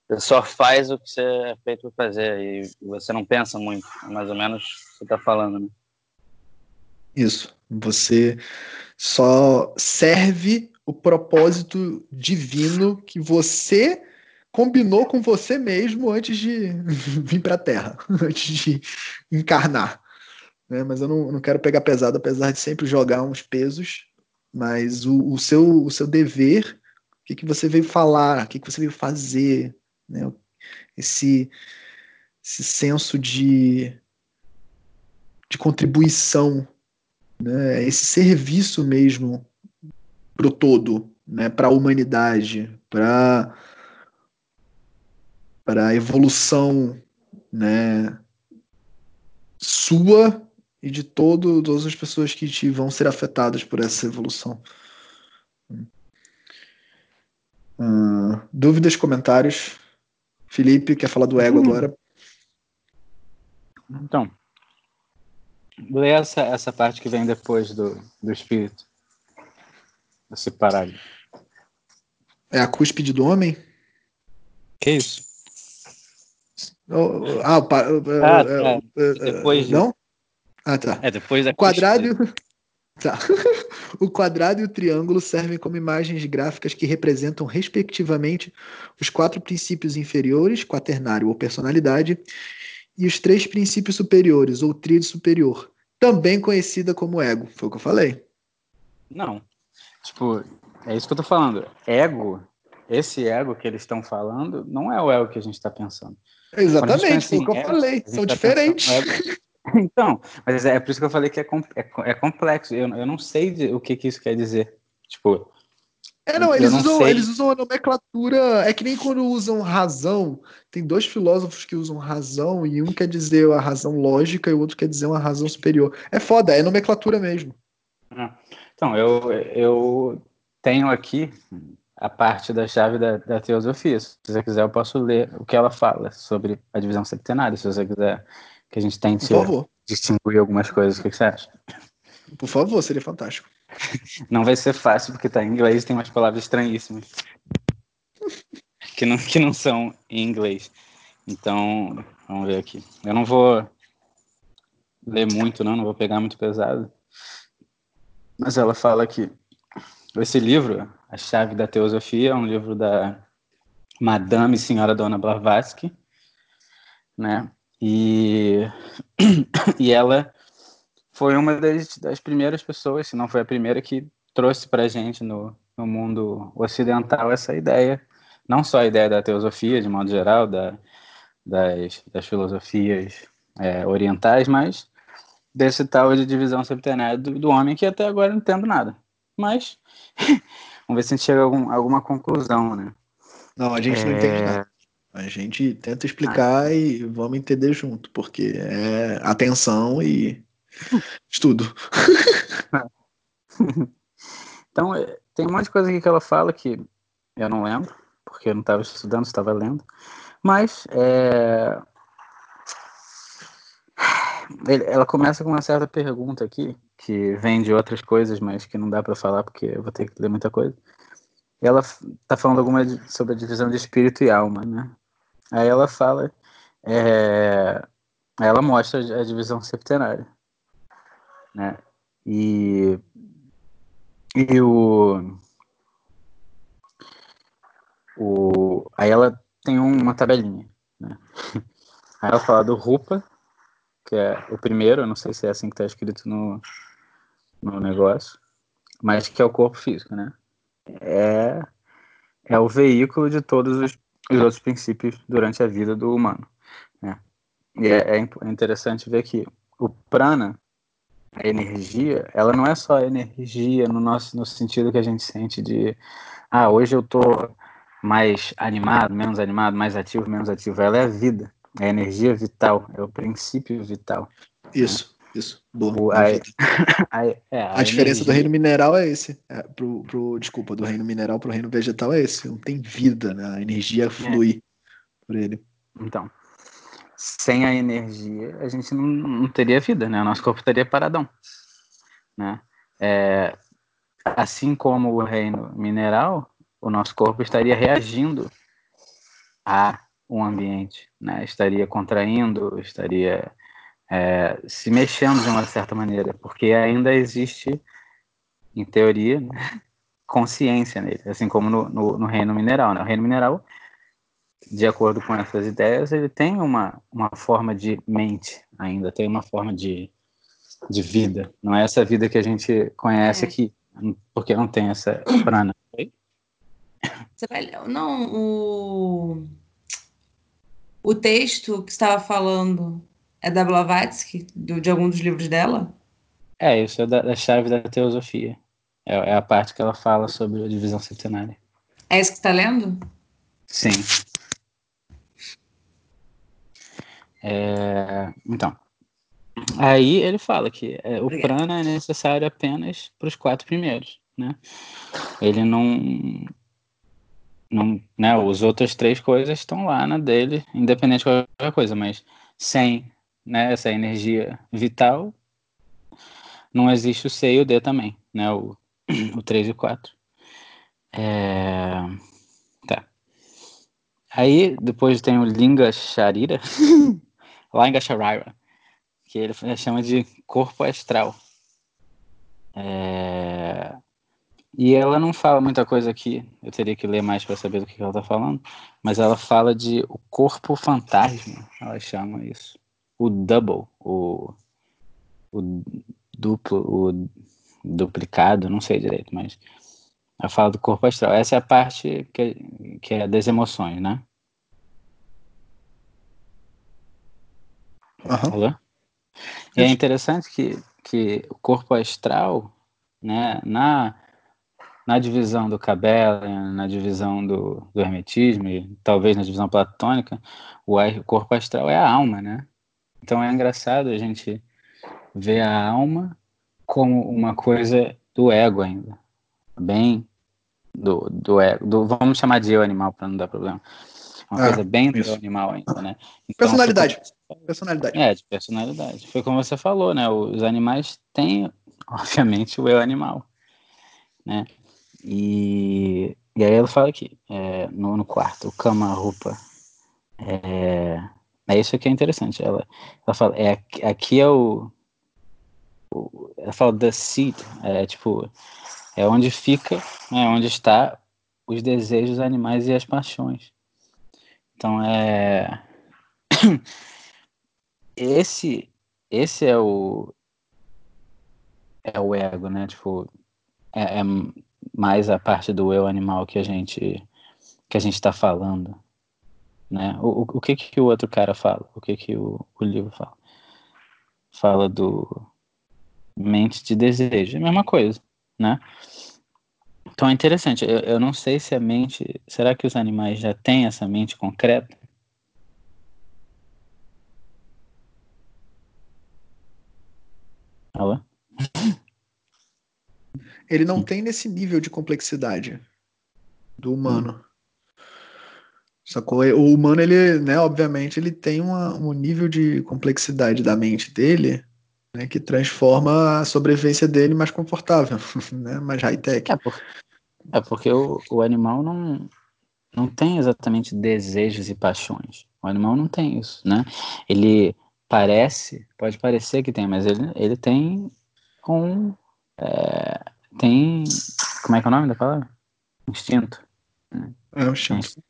S4: você só faz o que você é feito para fazer e você não pensa muito, é mais ou menos você está falando, né?
S1: Isso. Você só serve o propósito divino que você combinou com você mesmo antes de <laughs> vir para a Terra, <laughs> antes de encarnar. Né? Mas eu não, não, quero pegar pesado, apesar de sempre jogar uns pesos. Mas o, o seu, o seu dever, o que, que você veio falar, o que, que você veio fazer, né? esse, esse senso de, de contribuição, né? esse serviço mesmo para o todo, né, para a humanidade, para para a evolução, né, sua e de todo, todas as pessoas que te vão ser afetadas por essa evolução. Uh, dúvidas, comentários? Felipe, quer falar do ego hum. agora?
S2: Então, lê essa, essa parte que vem depois do, do espírito. esse parágrafo.
S1: É a cúspide do homem?
S2: Que isso?
S1: Oh, oh, ah, pa,
S2: Ah,
S1: uh,
S2: tá.
S1: uh, uh,
S2: Depois de-
S1: Não? Ah, tá.
S2: É, depois da
S1: O quadrado. Tá. <laughs> O quadrado e o triângulo servem como imagens gráficas que representam, respectivamente, os quatro princípios inferiores, quaternário ou personalidade, e os três princípios superiores, ou tríade superior, também conhecida como ego. Foi o que eu falei.
S2: Não. Tipo, é isso que eu tô falando. Ego, esse ego que eles estão falando, não é o ego que a gente está pensando.
S1: Exatamente,
S2: pensa
S1: foi o que eu
S2: ego,
S1: falei. São
S2: tá
S1: diferentes.
S2: pensando <laughs> <laughs> Então, mas é por isso que eu falei que é, com- é, é complexo. Eu, eu não sei de- o que, que isso quer dizer. Tipo,
S1: É, não, eles,
S2: não
S1: usam,
S2: sei.
S1: eles usam a nomenclatura. É que nem quando usam razão. Tem dois filósofos que usam razão, e um quer dizer a razão lógica e o outro quer dizer uma razão superior. É foda, é nomenclatura mesmo.
S2: então eu, eu tenho aqui a parte da chave da, da teosofia. Se você quiser, eu posso ler o que ela fala sobre a divisão septenária, se você quiser que a gente tente
S1: Por favor.
S2: distinguir algumas coisas. O que que você acha?
S1: Por favor, seria fantástico. <laughs>
S2: Não vai ser fácil, porque tá em inglês e tem umas palavras estranhíssimas. Que não, que não são em inglês. Então, vamos ver aqui. Eu não vou ler muito, não, não vou pegar muito pesado. Mas ela fala que esse livro, A Chave da Teosofia, é um livro da Madame Senhora Dona Blavatsky, né? E, <clears throat> e ela foi uma das, das primeiras pessoas, se não foi a primeira, que trouxe para a gente no, no mundo ocidental essa ideia, não só a ideia da teosofia, de modo geral, da, das, das filosofias é, orientais, mas desse tal de divisão septenária do, do homem, que até agora não entendo nada. Mas <laughs> vamos ver se a gente chega a algum, alguma conclusão, né?
S1: Não, a gente não
S2: É.
S1: entende nada. A gente tenta explicar e vamos entender junto, porque é atenção e estudo. <laughs>
S2: Então, é, tem um monte de coisa aqui que ela fala que eu não lembro, porque eu não estava estudando, estava lendo. Mas é, ela começa com uma certa pergunta aqui, que vem de outras coisas, mas que não dá para falar porque eu vou ter que ler muita coisa. Ela está falando alguma sobre a divisão de espírito e alma, né? Aí ela fala, é, ela mostra a divisão septenária, né? E e o, o. Aí ela tem uma tabelinha. Né? <laughs> Aí ela fala do Rupa, que é o primeiro, eu não sei se é assim que está escrito no, no negócio, mas que é o corpo físico, né? É, é o veículo de todos os, os outros princípios durante a vida do humano. Né? E é, é é interessante ver que o prana, a energia, ela não é só energia no nosso no sentido que a gente sente de ah, hoje eu tô mais animado, menos animado, mais ativo, menos ativo. Ela é a vida, é a energia vital, é o princípio vital.
S1: Isso, isso. Boa.
S2: O- a, a, <laughs> é,
S1: A diferença do
S2: energia-
S1: reino mineral é esse. É, pro, pro, desculpa, do reino mineral pro reino vegetal é esse. Não tem vida, né? A energia flui por ele.
S2: Então, sem a energia, a gente não, não teria vida, né? O nosso corpo estaria paradão, né? É, assim como o reino mineral, o nosso corpo estaria reagindo a um ambiente, né? Estaria contraindo, estaria é, se mexendo de uma certa maneira, porque ainda existe, em teoria, né, <laughs> consciência nele, assim como no, no, no reino mineral. Né? O reino mineral de acordo com essas ideias, ele tem uma, uma forma de mente ainda, tem uma forma de, de vida. Não é essa vida que a gente conhece
S3: É.
S2: aqui, porque não tem essa prana.
S3: Não, o, o texto que estava falando é da Blavatsky, do, de algum dos livros dela?
S2: É, isso é da, da chave da teosofia. É, é a parte que ela fala sobre a divisão septenária.
S3: É isso que está lendo?
S2: Sim. É, então, aí ele fala que é, o
S3: Obrigada.
S2: prana é necessário apenas para os quatro primeiros, né? Ele não, não, né? Os outras três coisas estão lá na dele, independente de qualquer coisa, mas sem, né? Essa energia vital, não existe o C e o D também, né? O, <clears throat> o 3 e o 4. É... Tá. Aí depois tem o Linga Sharira, <laughs> Linga Sharira, que ele chama de corpo astral. É... E ela não fala muita coisa aqui, eu teria que ler mais para saber do que ela está falando, mas ela fala de o corpo fantasma, ela chama isso. O double, o, o duplo, o duplicado, não sei direito, mas ela fala do corpo astral. Essa é a parte que, que é das emoções, né?
S1: Uhum.
S2: Alô? E é interessante que, que o corpo astral, né, na, na divisão do Kabbalah, na divisão do, do Hermetismo e talvez na divisão platônica, o, o corpo astral é a alma, né? Então é engraçado a gente ver a alma como uma coisa do ego ainda, bem do, do ego, do, vamos chamar de eu animal para não dar problema. Uma
S1: Ah,
S2: coisa bem do
S1: isso.
S2: eu animal ainda, né? Então,
S1: Personalidade.
S2: foi
S1: Personalidade.
S2: É, de personalidade. Foi como você falou, né? Os animais têm, <laughs> obviamente, o eu animal, né? E, e aí ela fala aqui, é, no, no quarto, o Kama Rupa. É, é isso que é interessante. Ela, ela fala, é, aqui- é o, o- Ela fala the seat, é tipo, é onde fica, né, onde está os desejos dos animais e as paixões. Então é. <clears throat> Esse, esse é o. É o ego, né? Tipo, é, é mais a parte do eu animal que a gente que a gente está falando, né? O, o, que que o outro cara fala? O que que o, o livro fala? Fala do mente de desejo, é a mesma coisa, né? Então é interessante. Eu, eu não sei se a mente, será que os animais já têm essa mente concreta? Alô?
S1: Ele não tem nesse nível de complexidade do humano. Sacou? O humano, ele, né, obviamente, ele tem uma- um nível de complexidade da mente dele né, que transforma a sobrevivência dele mais confortável, <laughs> né, mais high-tech.
S2: É, por- é porque o, o animal não, não tem exatamente desejos e paixões. O animal não tem isso, né? Ele parece, pode parecer que tem, mas ele, ele tem um. é, tem. Como é que é o nome da palavra? Instinto.
S1: É o instinto.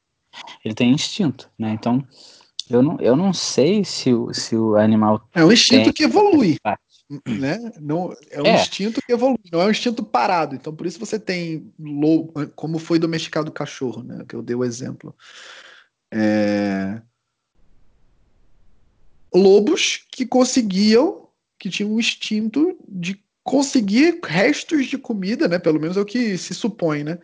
S2: Ele tem instinto, né? Então, eu não, eu não sei se o, se o animal
S1: É um instinto que evolui, né? Não, é um
S2: É.
S1: instinto que evolui, não é um instinto parado. Então, por isso você tem lobo, como foi domesticado o cachorro, né? Que eu dei o exemplo. É, Lobos que conseguiam, que tinham um instinto de conseguir restos de comida, né? Pelo menos é o que se supõe, né?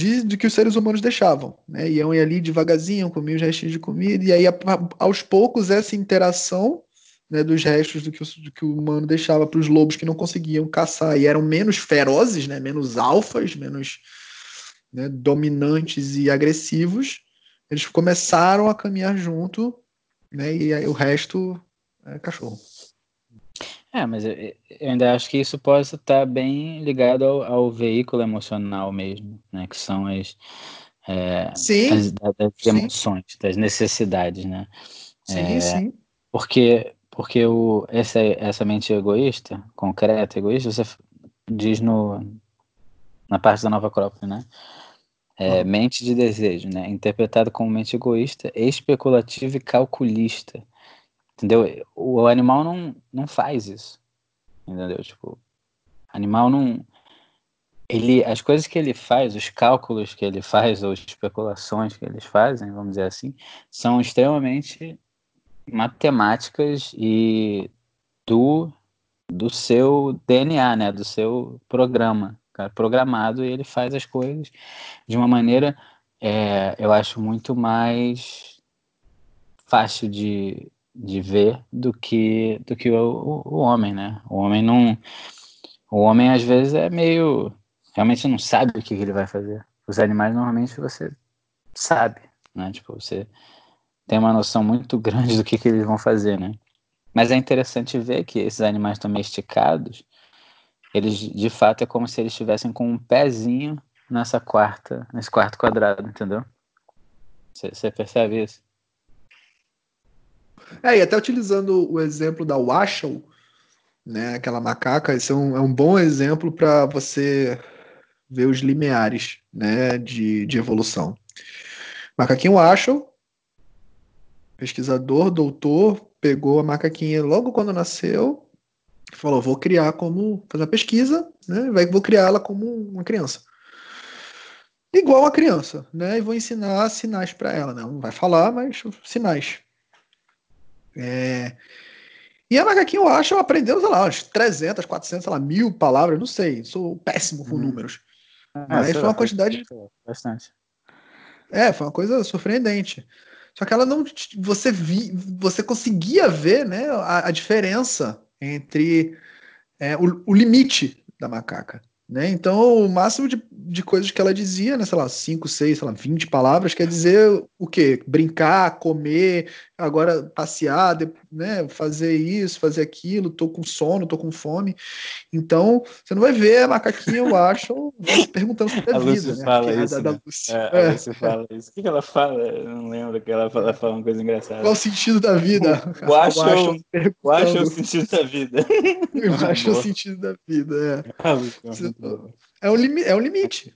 S1: De, de que os seres humanos deixavam, né? Iam ali devagarzinho, comiam os restos de comida, e aí a- aos poucos essa interação né, dos restos do que, o, do que o humano deixava para os lobos que não conseguiam caçar e eram menos ferozes, né, menos alfas, menos né, dominantes e agressivos, eles começaram a caminhar junto, né, e o resto é cachorro.
S2: É, mas eu, eu ainda acho que isso pode estar bem ligado ao, ao veículo emocional mesmo, né? Que são as, é,
S1: Sim,
S2: as, das
S1: sim.
S2: emoções, das necessidades, né?
S1: sim,
S2: É,
S1: sim.
S2: Porque, porque o, essa, essa mente egoísta, concreta, egoísta, você diz no, na parte da Nova Acrópole, né? É, mente de desejo, né? Interpretado como mente egoísta, especulativa e calculista. Entendeu? O animal não, não faz isso. Entendeu? Tipo, animal não. Ele, as coisas que ele faz, os cálculos que ele faz, ou as especulações que eles fazem, vamos dizer assim, são extremamente matemáticas e do, do seu DNA, né? Do seu programa. Cara, programado, e ele faz as coisas de uma maneira, é, eu acho, muito mais fácil de, de ver do que, do que o, o, homem, né? O homem não. O homem às vezes é meio. Realmente não sabe o que, que ele vai fazer. Os animais normalmente você sabe, né? Tipo, você tem uma noção muito grande do que, que eles vão fazer, né? Mas é interessante ver que esses animais domesticados, eles de fato é como se eles estivessem com um pezinho nessa quarta, nesse quarto quadrado, entendeu? Você percebe isso?
S1: É, e até utilizando o exemplo da Washel, né, aquela macaca, esse é um, é um bom exemplo para você ver os limiares né, de, de evolução. Macaquinho Washel, pesquisador, doutor, pegou a macaquinha logo quando nasceu, falou: vou criar como. fazer uma pesquisa, né? Vou criar ela como uma criança. Igual a criança, né? E vou ensinar sinais para ela, né? Não vai falar, mas sinais. É... E a macaquinha, eu acho, aprendeu, sei lá, umas 300, 400, sei lá, mil palavras, não sei. Sou péssimo com hum. números. Ah, mas foi uma quantidade.
S2: Bastante.
S1: É, foi uma coisa surpreendente. Só que ela não. Você vi, você conseguia ver né, a, a diferença entre é, o, o, limite da macaca. Né? Então, o máximo de, de coisas que ela dizia, né, sei lá, 5, 6, sei lá, 20 palavras, quer dizer o quê? Brincar, comer, agora passear, né, fazer isso, fazer aquilo, tô com sono, tô com fome. Então, você não vai ver a macaquinha, eu acho, <laughs> perguntando sobre a, a vida.
S2: Né? Fala isso, da, né? Lúcia. É, é. A Lúcia fala isso. O que, ela fala? Eu não lembro que ela fala, ela fala uma coisa engraçada.
S1: Qual o sentido da vida?
S2: Eu acho, <laughs> eu acho o sentido da vida.
S1: Eu acho o sentido da vida, é. <laughs> Ah, Lúcia, é um, é um limite.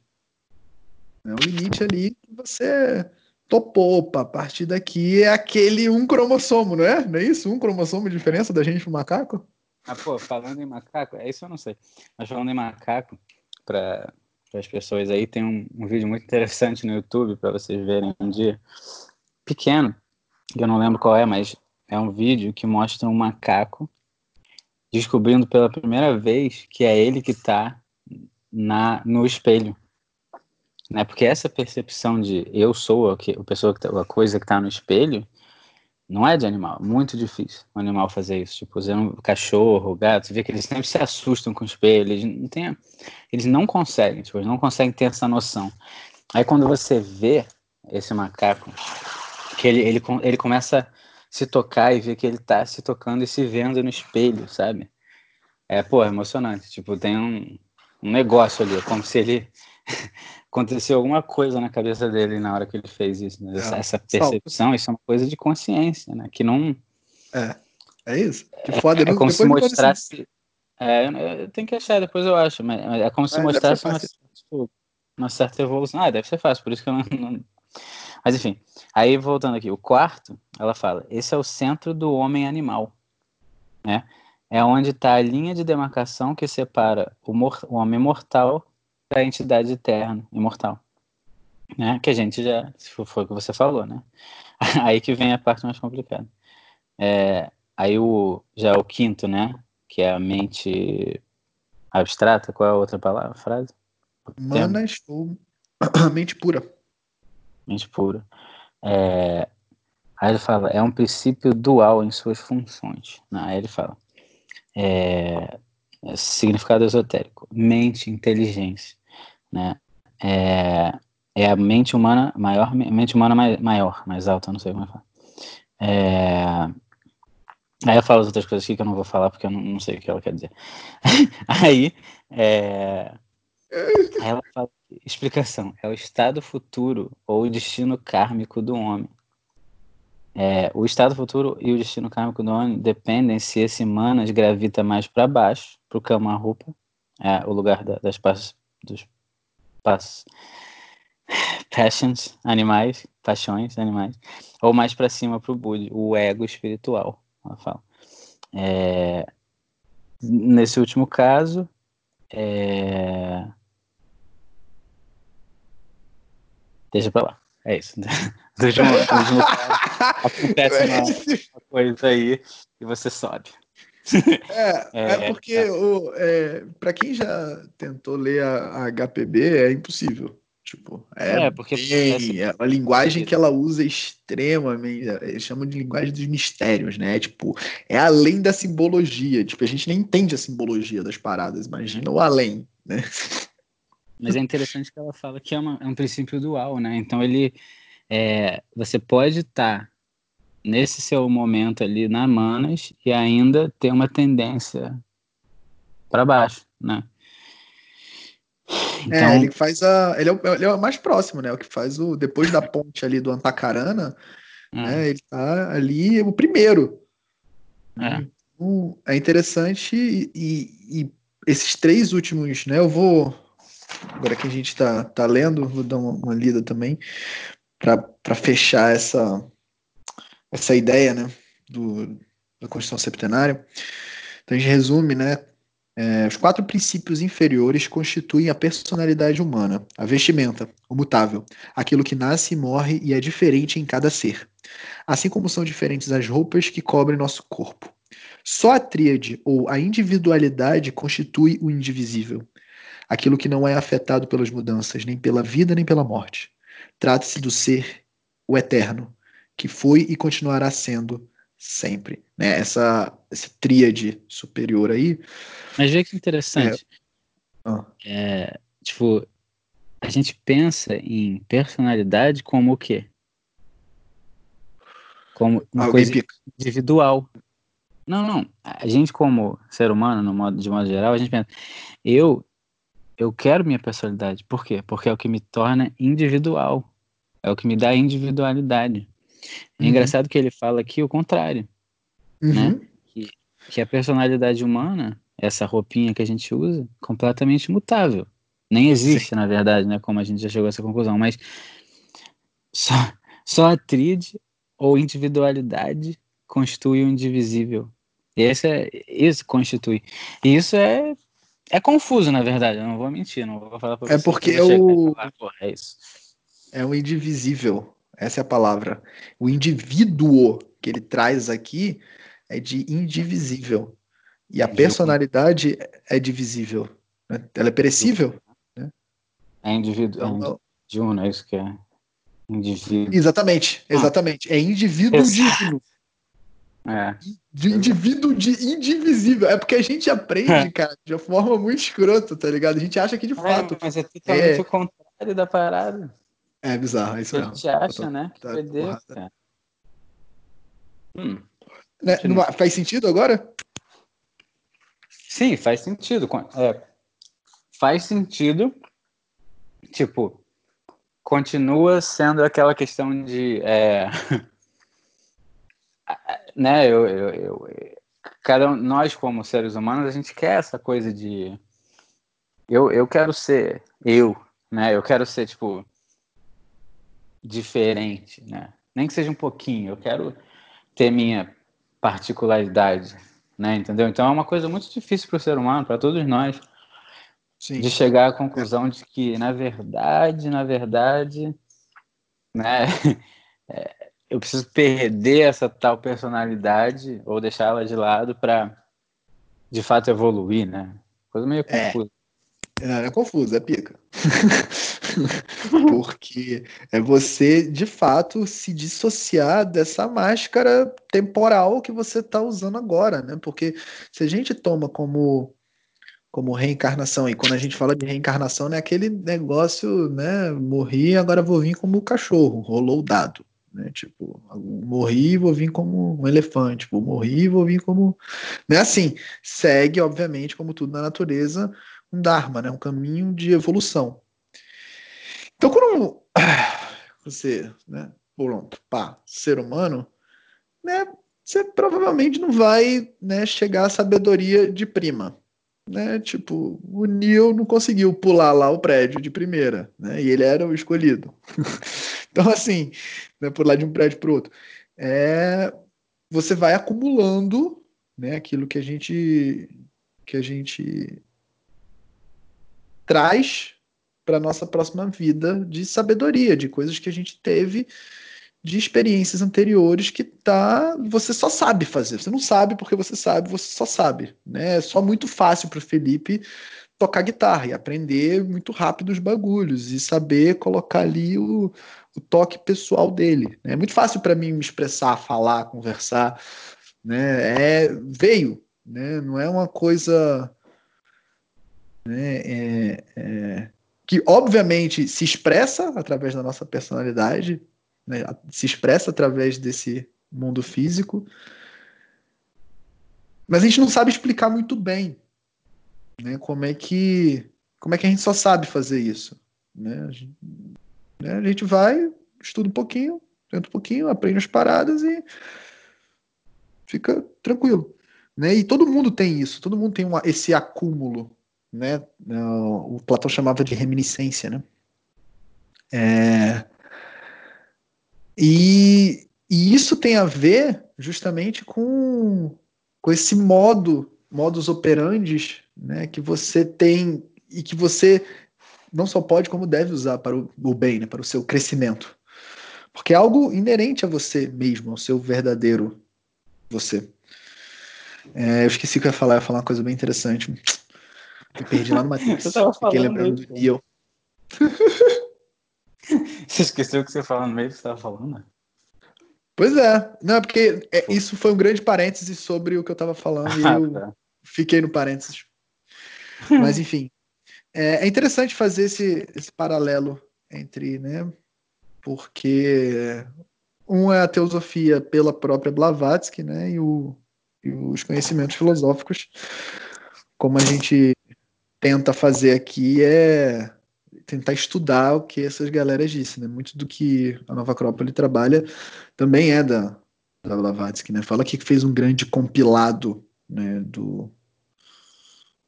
S1: É um limite ali que você topou. Opa, a partir daqui é aquele um cromossomo, não é? Não é isso? Um cromossomo de diferença da gente pro macaco?
S2: Ah, pô, falando em macaco, é isso eu não sei. Mas falando em macaco, para as pessoas aí, tem um, um, vídeo muito interessante no YouTube para vocês verem um dia. Pequeno, que eu não lembro qual é, mas é um vídeo que mostra um macaco descobrindo pela primeira vez que é ele que está na no espelho. Né? Porque essa percepção de eu sou a, que, a pessoa que tá, a coisa que está no espelho não é de animal, muito difícil o animal fazer isso. Tipo, um cachorro, gato, você vê que eles sempre se assustam com o espelho, eles não, têm, eles não conseguem, tipo, eles não conseguem ter essa noção. Aí quando você vê esse macaco, que ele, ele, ele começa a se tocar e ver que ele está se tocando e se vendo no espelho, sabe? É, pô, é emocionante. Tipo, tem um, um negócio ali, como se ele <laughs> aconteceu alguma coisa na cabeça dele na hora que ele fez isso. Né? Essa, é, essa, percepção, isso é uma coisa de consciência, né? Que não.
S1: É, é isso. Que foda.
S2: É, é como se mostrasse. É, eu, eu, tenho que achar, depois eu acho, mas, mas é como se é, mostrasse uma, tipo, uma, certa evolução. Ah, deve ser fácil, por isso que eu não, não. Mas enfim, aí voltando aqui, o quarto, ela fala: esse é o centro do homem animal, né? é onde está a linha de demarcação que separa o, o homem mortal da entidade eterna, imortal. Né? Que a gente já, foi o que você falou, né? <laughs> Aí que vem a parte mais complicada. É, aí o, já é o quinto, né? Que é a mente abstrata. Qual é a outra palavra, frase?
S1: Manas ou <clears throat> mente pura.
S2: Mente pura. É, aí ele fala, é um princípio dual em suas funções. Né? Aí ele fala, é, significado esotérico, mente, inteligência, né? É, é a mente humana maior, mente humana maior, mais alta, não sei como é falar. É, aí eu falo as outras coisas aqui que eu não vou falar porque eu não, não sei o que ela quer dizer. <laughs> aí, é, aí ela fala, explicação, é o estado futuro ou o destino kármico do homem. É, o estado futuro e o destino kármico do homem dependem se esse manas gravita mais para baixo, para o Kama-Rupa, é, o lugar da, das passos, dos passos, passions, animais, paixões, animais, ou mais para cima para o Budi, o ego espiritual, ela fala. É, nesse último caso, é... deixa para lá. É isso. Desde um, desde um acontece uma, uma, coisa aí e você sobe. <laughs>
S1: É, é, é porque é. É, para quem já tentou ler a, a, HPB é impossível. Tipo, é, é porque bem, é a linguagem que ela usa é extremamente, eles chamam de linguagem dos mistérios, né? Tipo, é além da simbologia. Tipo, a gente nem entende a simbologia das paradas, imagina o além, né? <laughs>
S2: Mas é interessante que ela fala que é, uma, um princípio dual, né? Então ele é, você pode estar tá nesse seu momento ali na Manas e ainda ter uma tendência para baixo, né?
S1: Então... É, ele faz a. Ele é, o, ele é o mais próximo, né? O que faz o. Depois da ponte ali do Antacarana, hum. né? Ele tá ali o primeiro. É, então, é interessante e, e, e, esses três últimos, né? Eu vou. Agora que a gente tá, tá lendo, vou dar uma, uma lida também para fechar essa, essa ideia, né? Do, da Constituição Septenária. Então a gente resume, né? É, os quatro princípios inferiores constituem a personalidade humana: a vestimenta, o mutável, aquilo que nasce e morre e é diferente em cada ser, assim como são diferentes as roupas que cobrem nosso corpo. Só a tríade ou a individualidade constitui o indivisível, aquilo que não é afetado pelas mudanças, nem pela vida nem pela morte. Trata-se do ser, o eterno, que foi e continuará sendo sempre. Né? Essa, essa tríade superior aí.
S2: Mas vê que interessante. É... Ah. É, tipo, a gente pensa em personalidade como o quê? Como uma Alguém coisa pica. individual. Não, não. A gente, como ser humano, no modo, de modo geral, a gente pensa, eu, eu quero minha personalidade. Por quê? Porque é o que me torna individual. É o que me dá individualidade. É uhum. engraçado que ele fala aqui o contrário, né? uhum. né? Que, que a personalidade humana, essa roupinha que a gente usa, completamente mutável. Nem existe, Sim. na verdade, né? Como a gente já chegou a essa conclusão, mas só, só a tríade ou individualidade constitui o indivisível. Esse é, isso constitui. E isso é, é confuso, na verdade. Eu não vou mentir, não vou falar
S1: pra É porque é o. é isso. É o indivisível. Essa é a palavra. O indivíduo que ele traz aqui é de indivisível. E a personalidade é divisível. Né? Ela é perecível. Né?
S2: É indivíduo. Então, é um, é isso que é. Indivíduo.
S1: Exatamente, ah. exatamente. É indivíduo divino. <laughs> É. De indivíduo de indivisível. É porque a gente aprende, é. <laughs> cara, de uma forma muito escrota, tá ligado? A gente acha que de é, fato.
S2: Mas é totalmente é... o contrário da parada.
S1: É bizarro, é isso
S2: mesmo. A gente acha, né? Que tá, perdeu, cara.
S1: Hum. Né, faz sentido agora?
S2: Sim, faz sentido. É, faz sentido. Tipo, continua sendo aquela questão de. É, <laughs> né, eu, eu, eu, cada um, nós como seres humanos, a gente quer essa coisa de. Eu, eu quero ser eu, né? Eu quero ser, tipo, diferente, né? Nem que seja um pouquinho, eu quero ter minha particularidade, né? Entendeu? Então é uma coisa muito difícil para o ser humano, para todos nós, Sim. de chegar à conclusão de que, na verdade, na verdade, né? <laughs> É, eu preciso perder essa tal personalidade ou deixá-la de lado para, de fato, evoluir, né? Coisa meio
S1: é. confusa. É, é confuso, é pica. <laughs> <laughs> Porque é você, de fato, se dissociar dessa máscara temporal que você está usando agora, né? Porque se a gente toma como como reencarnação, e quando a gente fala de reencarnação, é aquele negócio, né? Morri, agora vou vir como cachorro, rolou o dado. Né? Tipo, morri, vou vir como um elefante, vou morrer, vou vir como. Não é assim. Segue, obviamente, como tudo na natureza, um Dharma, né? um caminho de evolução. Então, <sighs> quando você, né, pronto, pá, ser humano, né, você provavelmente não vai né, chegar à sabedoria de prima. Né? Tipo, o Neil não conseguiu pular lá o prédio de primeira, né? E ele era o escolhido. <laughs> então, assim, né, pular de um prédio para outro. É, você vai acumulando né, aquilo que a gente que a gente traz para nossa próxima vida de sabedoria, de coisas que a gente teve de experiências anteriores que tá você só sabe fazer. Você não sabe porque você sabe, você só sabe, né? É só muito fácil para o Felipe tocar guitarra e aprender muito rápido os bagulhos e saber colocar ali o, o toque pessoal dele. Né? É muito fácil para mim me expressar, falar, conversar, né? É veio, né? Não é uma coisa né? É, é, que obviamente se expressa através da nossa personalidade, né? se expressa através desse mundo físico, mas a gente não sabe explicar muito bem né? como é que como é que a gente só sabe fazer isso? Né? A, gente, né? a gente vai, estuda um pouquinho, tenta um pouquinho, aprende as paradas e fica tranquilo. Né? E todo mundo tem isso, todo mundo tem uma, esse acúmulo, né? O Platão chamava de reminiscência, né? É... E, e isso tem a ver justamente com, com esse modo, modus operandi, né, que você tem e que você não só pode, como deve usar para o, o bem, né, para o seu crescimento. Porque é algo inerente a você mesmo, ao seu verdadeiro você. É, eu esqueci o que eu ia falar, eu ia falar uma coisa bem interessante. Me perdi lá no Matrix. Fiquei lembrando do Neo. <laughs>
S2: Você esqueceu o que você falou no meio que você estava falando?
S1: Pois é. Não, é porque é, isso foi um grande parêntese sobre o que eu estava falando e <laughs> eu tá. fiquei no parênteses. <laughs> Mas, enfim. É, é interessante fazer esse, esse paralelo entre, né? Porque um é a teosofia pela própria Blavatsky, né? E, o, e os conhecimentos filosóficos, como a gente tenta fazer aqui, é tentar estudar o que essas galeras disse, né? Muito do que a Nova Acrópole trabalha também é da, da Blavatsky, né? Fala que fez um grande compilado, né, do,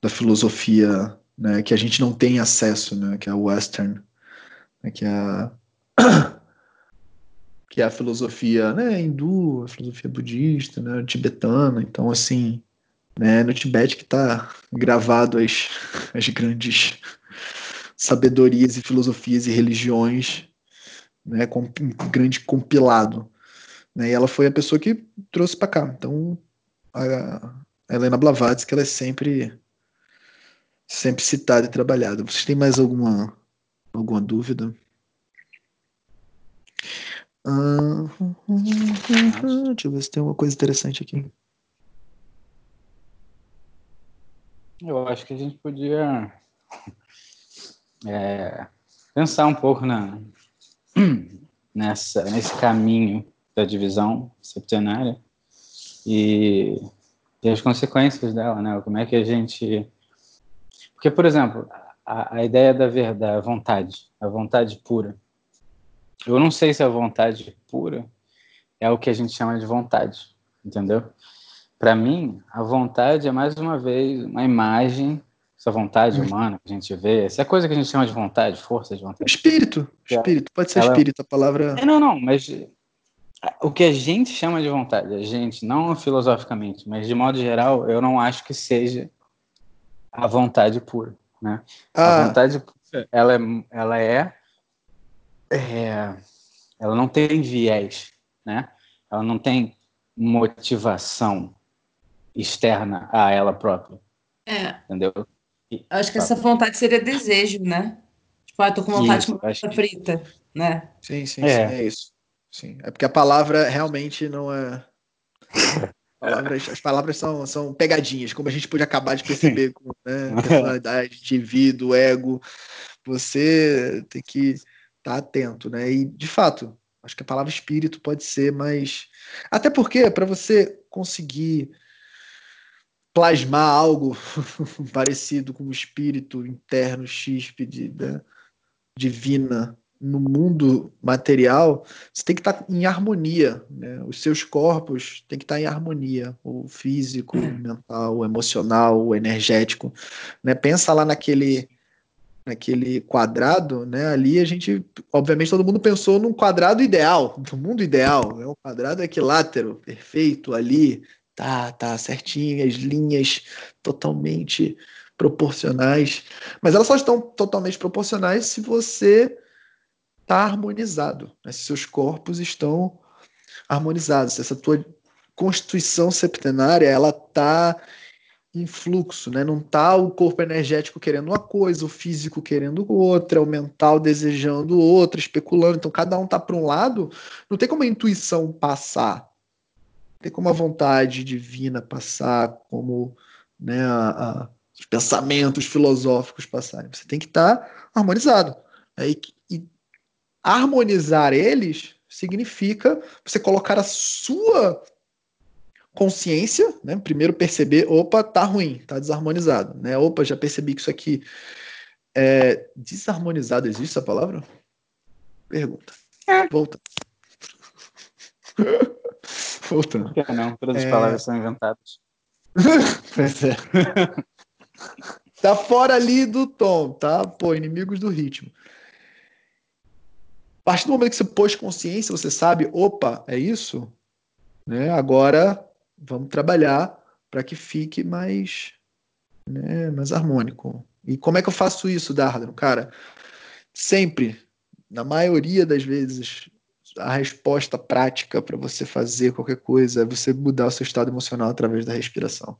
S1: da filosofia, né, que a gente não tem acesso, né, que é a Western, né, que é a <coughs> que é a filosofia, né, hindu, a filosofia budista, né, tibetana, então assim, né, no Tibete que está gravado as, as grandes sabedorias e filosofias e religiões, né, com um grande compilado. Né, e ela foi a pessoa que trouxe para cá. Então, a, Helena Blavatsky ela é sempre sempre citada e trabalhada. Vocês têm mais alguma alguma dúvida? Uh, <laughs> deixa eu ver se tem uma coisa interessante aqui.
S2: Eu acho que a gente podia é, pensar um pouco na, nessa, nesse caminho da divisão septenária e, e, as consequências dela, né? Como é que a gente... Porque, por exemplo, a, a ideia da verdade, a vontade, a vontade pura. Eu não sei se a vontade pura é o que a gente chama de vontade, entendeu? Para mim, a vontade é mais uma vez uma imagem essa vontade hum. humana que a gente vê, essa coisa que a gente chama de vontade, força de vontade.
S1: Espírito, espírito, pode ser ela... espírito, a palavra.
S2: É, não, não, mas o que a gente chama de vontade, a gente, não filosoficamente, mas de modo geral, eu não acho que seja a vontade pura, né? Ah. A vontade pura, ela é, ela é, é, ela não tem viés, né? Ela não tem motivação externa a ela própria.
S3: É.
S2: Entendeu?
S3: Acho que essa vontade seria desejo, né? Tipo, ah, tô com vontade isso, de coisa frita, né?
S1: Sim, sim, é. sim, é isso. Sim. É porque a palavra realmente não é. <laughs> Palavras, as palavras são, são pegadinhas, como a gente pode acabar de perceber com né, personalidade, indivíduo, ego. Você tem que estar tá atento, né? E, de fato, acho que a palavra espírito pode ser mais. Até porque, para você conseguir plasmar algo <laughs> parecido com o espírito interno xíspide da divina no mundo material, você tem que estar em harmonia, né? Os seus corpos têm que estar em harmonia, o físico, o mental, o emocional, o energético, né? Pensa lá naquele naquele quadrado, né? Ali a gente, obviamente, todo mundo pensou num quadrado ideal, no mundo ideal, né? Um quadrado equilátero, perfeito ali, tá, tá certinho, as linhas totalmente proporcionais, mas elas só estão totalmente proporcionais se você está harmonizado, né? se seus corpos estão harmonizados, se essa tua constituição septenária ela tá em fluxo, né? Não tá o corpo energético querendo uma coisa, o físico querendo outra, o mental desejando outra, especulando. Então cada um tá para um lado, não tem como a intuição passar tem como a vontade divina passar, como né, a, a, os pensamentos filosóficos passarem. Você tem que estar tá harmonizado. Aí, e harmonizar eles significa você colocar a sua consciência, né? Primeiro perceber, opa, tá ruim, tá desarmonizado, né? Opa, já percebi que isso aqui é, desarmonizado, existe essa palavra? Pergunta.
S2: É.
S1: Volta. <laughs> <laughs> Voltando.
S2: Que não? Todas as
S1: É.
S2: palavras são inventadas. <laughs>
S1: Pois é. <laughs> tá fora ali do tom, tá? Pô, inimigos do ritmo. A partir do momento que você pôs consciência, você sabe, opa, é isso? Né? Agora vamos trabalhar para que fique mais, né, mais harmônico. E como é que eu faço isso, Dardano? Cara, sempre, na maioria das vezes, a resposta prática para você fazer qualquer coisa é você mudar o seu estado emocional através da respiração.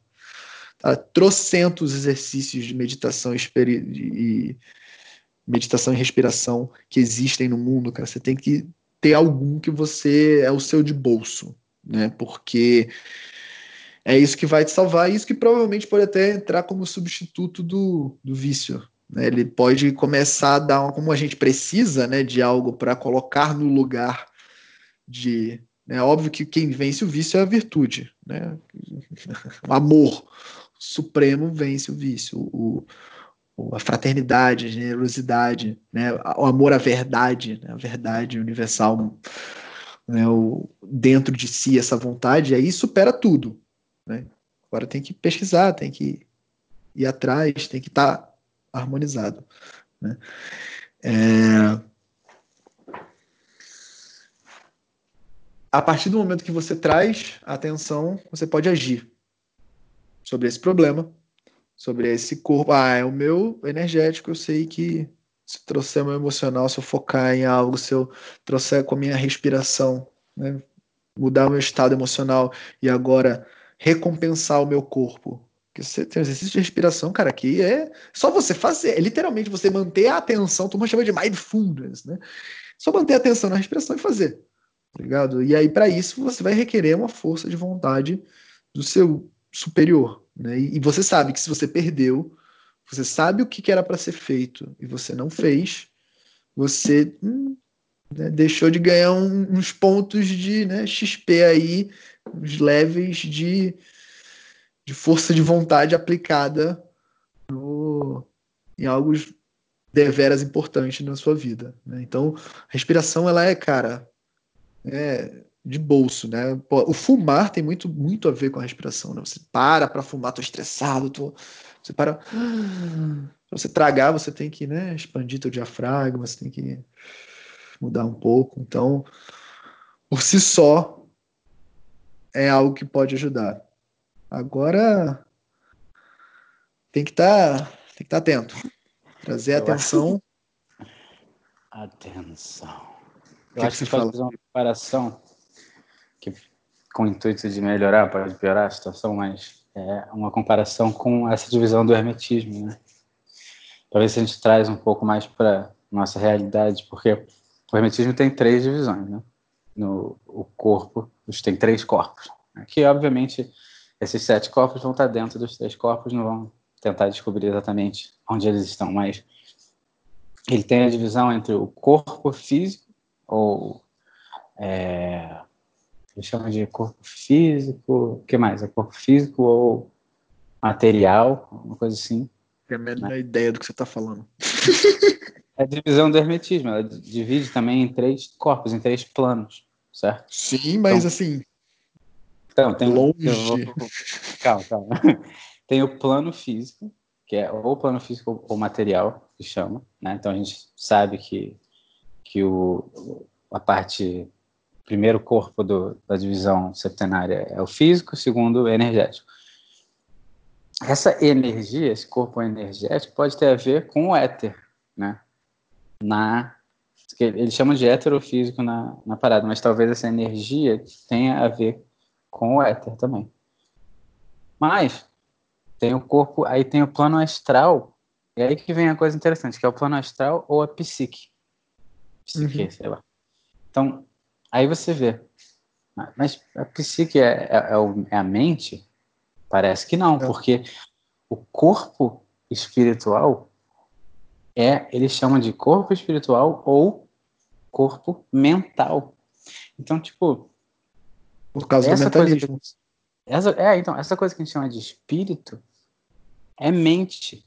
S1: Tá? Trocentos exercícios de meditação e meditação e respiração que existem no mundo, cara. Você tem que ter algum que você é o seu de bolso, né? Porque é isso que vai te salvar, e isso que provavelmente pode até entrar como substituto do, do vício. Né? Ele pode começar a dar, uma, como a gente precisa, né, de algo para colocar no lugar de. É óbvio que quem vence o vício é a virtude, né? O amor supremo vence o vício, o, a fraternidade, a generosidade, né? O amor à verdade, né? a verdade universal, né? o, dentro de si essa vontade, aí supera tudo. Né? Agora tem que pesquisar, tem que ir atrás, tem que estar harmonizado. Né? É, A partir do momento que você traz atenção, você pode agir sobre esse problema, sobre esse corpo. Ah, é o meu energético, eu sei que se eu trouxer meu emocional, se eu focar em algo, se eu trouxer com a minha respiração, né, mudar o meu estado emocional e agora recompensar o meu corpo. Porque você tem um exercício de respiração, cara, que é só você fazer, é literalmente você manter a atenção, tu chama de mindfulness, né? Só manter a atenção na respiração e fazer. Tá ligado? E aí, para isso, você vai requerer uma força de vontade do seu superior. Né? E, e você sabe que se você perdeu, você sabe o que, que era para ser feito e você não fez, você hum, né, deixou de ganhar um- uns pontos de né, XP aí, uns levels de, de força de vontade aplicada no, em algo deveras importante na sua vida. né? Então, a respiração, ela é, cara, é, de bolso, né? O fumar tem muito, muito a ver com a respiração, né? Você para para fumar, tô estressado, tô... você para. Você tragar, você tem que, né, expandir teu diafragma, você tem que mudar um pouco. Então, por si só, é algo que pode ajudar. Agora, tem que estar, tem que estar atento, trazer
S2: Eu
S1: atenção.
S2: Atenção.
S1: que
S2: Eu acho
S1: que
S2: que, pode fazer uma comparação que, com o intuito de melhorar, pode piorar a situação, mas é uma comparação com essa divisão do hermetismo, né? Para ver se a gente traz um pouco mais para nossa realidade, porque o hermetismo tem três divisões, né? No o corpo, tem três corpos. Né? Que, obviamente, esses sete corpos vão estar dentro dos três corpos, não vão tentar descobrir exatamente onde eles estão, mas ele tem a divisão entre o corpo físico, ou é, ele chama de corpo físico, o que mais? É corpo físico ou material, uma coisa assim.
S1: Tenho a menor ideia do que você está falando. <laughs>
S2: É a divisão do hermetismo, ela divide também em três corpos, em três planos, certo?
S1: Sim, mas
S2: Então,
S1: assim,
S2: Então, tem
S1: Longe.
S2: eu calma, calma. <laughs> Tem o plano físico, que é ou plano físico ou material, que chama, né? Então a gente sabe que, que o, a parte, primeiro corpo do, da divisão septenária é o físico, segundo o energético. Essa energia, esse corpo energético, pode ter a ver com o éter, né? Na, ele chama de heterofísico na, na parada, mas talvez essa energia tenha a ver com o éter também. Mas tem o corpo, aí tem o plano astral, e aí que vem a coisa interessante, que é o plano astral ou a psique. Psique,
S1: Uhum.
S2: sei lá. Então, aí você vê. Mas a psique é, é, é é a mente? Parece que não,
S1: Não.
S2: porque o corpo espiritual é, eles chamam de corpo espiritual ou corpo mental. Então, tipo,
S1: por causa do
S2: essa coisa
S1: mentalismo.
S2: que- essa, é, então, essa coisa que a gente chama de espírito é mente.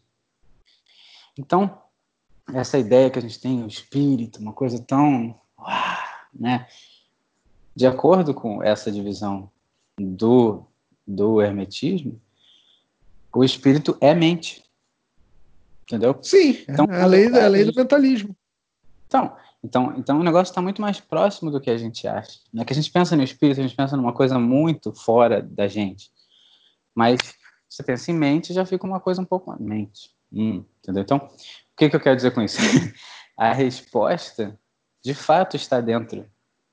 S2: Então, essa ideia que a gente tem, o espírito, uma coisa tão, né? De acordo com essa divisão do, do hermetismo, o espírito é mente. Entendeu?
S1: Sim, então, é a lei, é a lei do mentalismo.
S2: Então, então, então o negócio está muito mais próximo do que a gente acha. Não é que a gente pensa no espírito, a gente pensa numa coisa muito fora da gente. Mas você pensa em mente, já fica uma coisa um pouco mente. Hum, entendeu? Então, o que, que eu quero dizer com isso? <laughs> a resposta, de fato, está dentro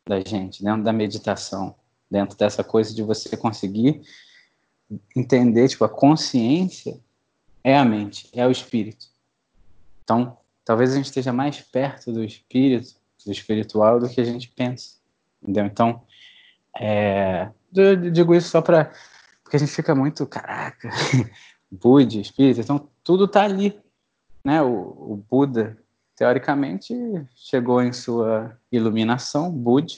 S2: da gente, dentro da meditação, dentro dessa coisa de você conseguir entender, tipo, a consciência é a mente, é o espírito. Então, talvez a gente esteja mais perto do espírito, do espiritual, do que a gente pensa. Entendeu? Então, é, eu digo isso só para porque a gente fica muito, caraca, <laughs> Buda, espírito, então tudo está ali, né? O, o, Buda, teoricamente, chegou em sua iluminação, Buda,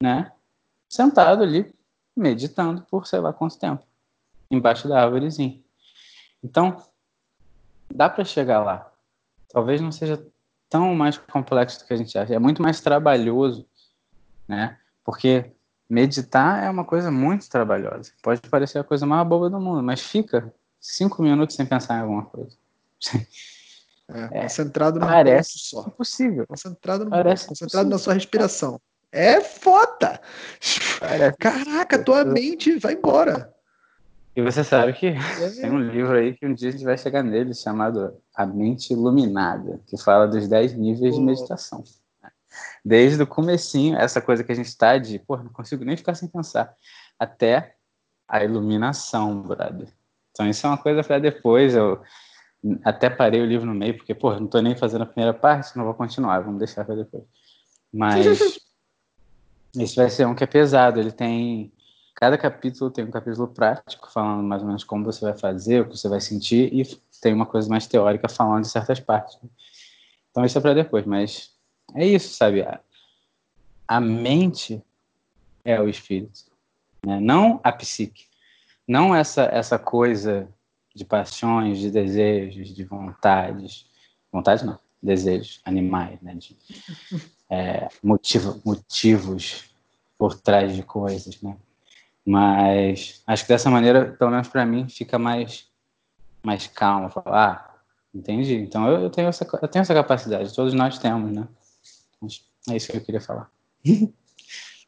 S2: né? Sentado ali, meditando por sei lá quanto tempo, embaixo da árvorezinha. Então, dá para chegar lá. Talvez não seja tão mais complexo do que a gente acha. É muito mais trabalhoso, né? Porque meditar é uma coisa muito trabalhosa. Pode parecer a coisa mais boba do mundo, mas fica cinco minutos sem pensar em alguma coisa. <laughs>
S1: É, concentrado no
S2: parece só. Impossível.
S1: Concentrado no parece concentrado na sua respiração. É foda! Parece Caraca, tua mente vai embora.
S2: E você sabe que é. <laughs> tem um livro aí que um dia a gente vai chegar nele, chamado A Mente Iluminada, que fala dos 10 níveis de meditação. Desde o comecinho, essa coisa que a gente está de, pô, não consigo nem ficar sem pensar, até a iluminação, brother. Então isso é uma coisa para depois, eu até parei o livro no meio, porque, pô, não estou nem fazendo a primeira parte, não vou continuar, vamos deixar para depois. Mas <laughs> esse vai ser um que é pesado, ele tem Cada capítulo tem um capítulo prático, falando mais ou menos como você vai fazer, o que você vai sentir, e tem uma coisa mais teórica falando de certas partes. Então isso é para depois, mas é isso, sabe? A mente é o espírito, né? não a psique. Não essa, essa coisa de paixões, de desejos, de vontades. Vontades não, desejos animais, né? De, é, motivo, motivos por trás de coisas, né? Mas acho que dessa maneira, pelo menos para mim, fica mais, mais calmo. Falar, ah, entendi. Então eu, eu, tenho essa, eu tenho essa capacidade, todos nós temos, né? É isso que eu queria falar. <laughs>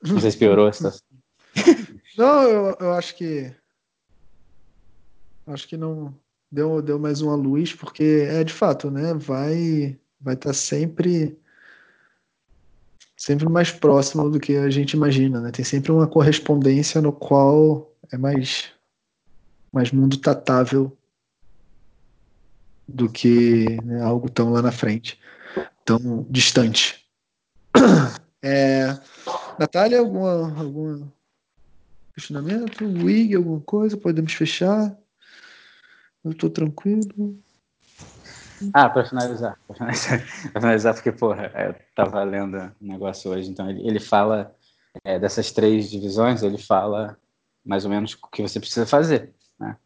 S2: Não sei se piorou a situação.
S1: Não, eu, eu acho que. Acho que não. Deu, deu mais uma luz, porque é de fato, né? Vai vai estar tá sempre sempre mais próximo do que a gente imagina, né? Tem sempre uma correspondência no qual é mais mais mundo tatável do que né, algo tão lá na frente, tão distante. <clears throat> É, Natália, alguma, algum questionamento? Wig, alguma coisa? Podemos fechar? Eu estou tranquilo.
S2: Ah, para finalizar, para finalizar, <laughs> finalizar, porque, porra, eu tava lendo um negócio hoje, então ele, ele fala é, dessas três divisões, ele fala mais ou menos o que você precisa fazer, né?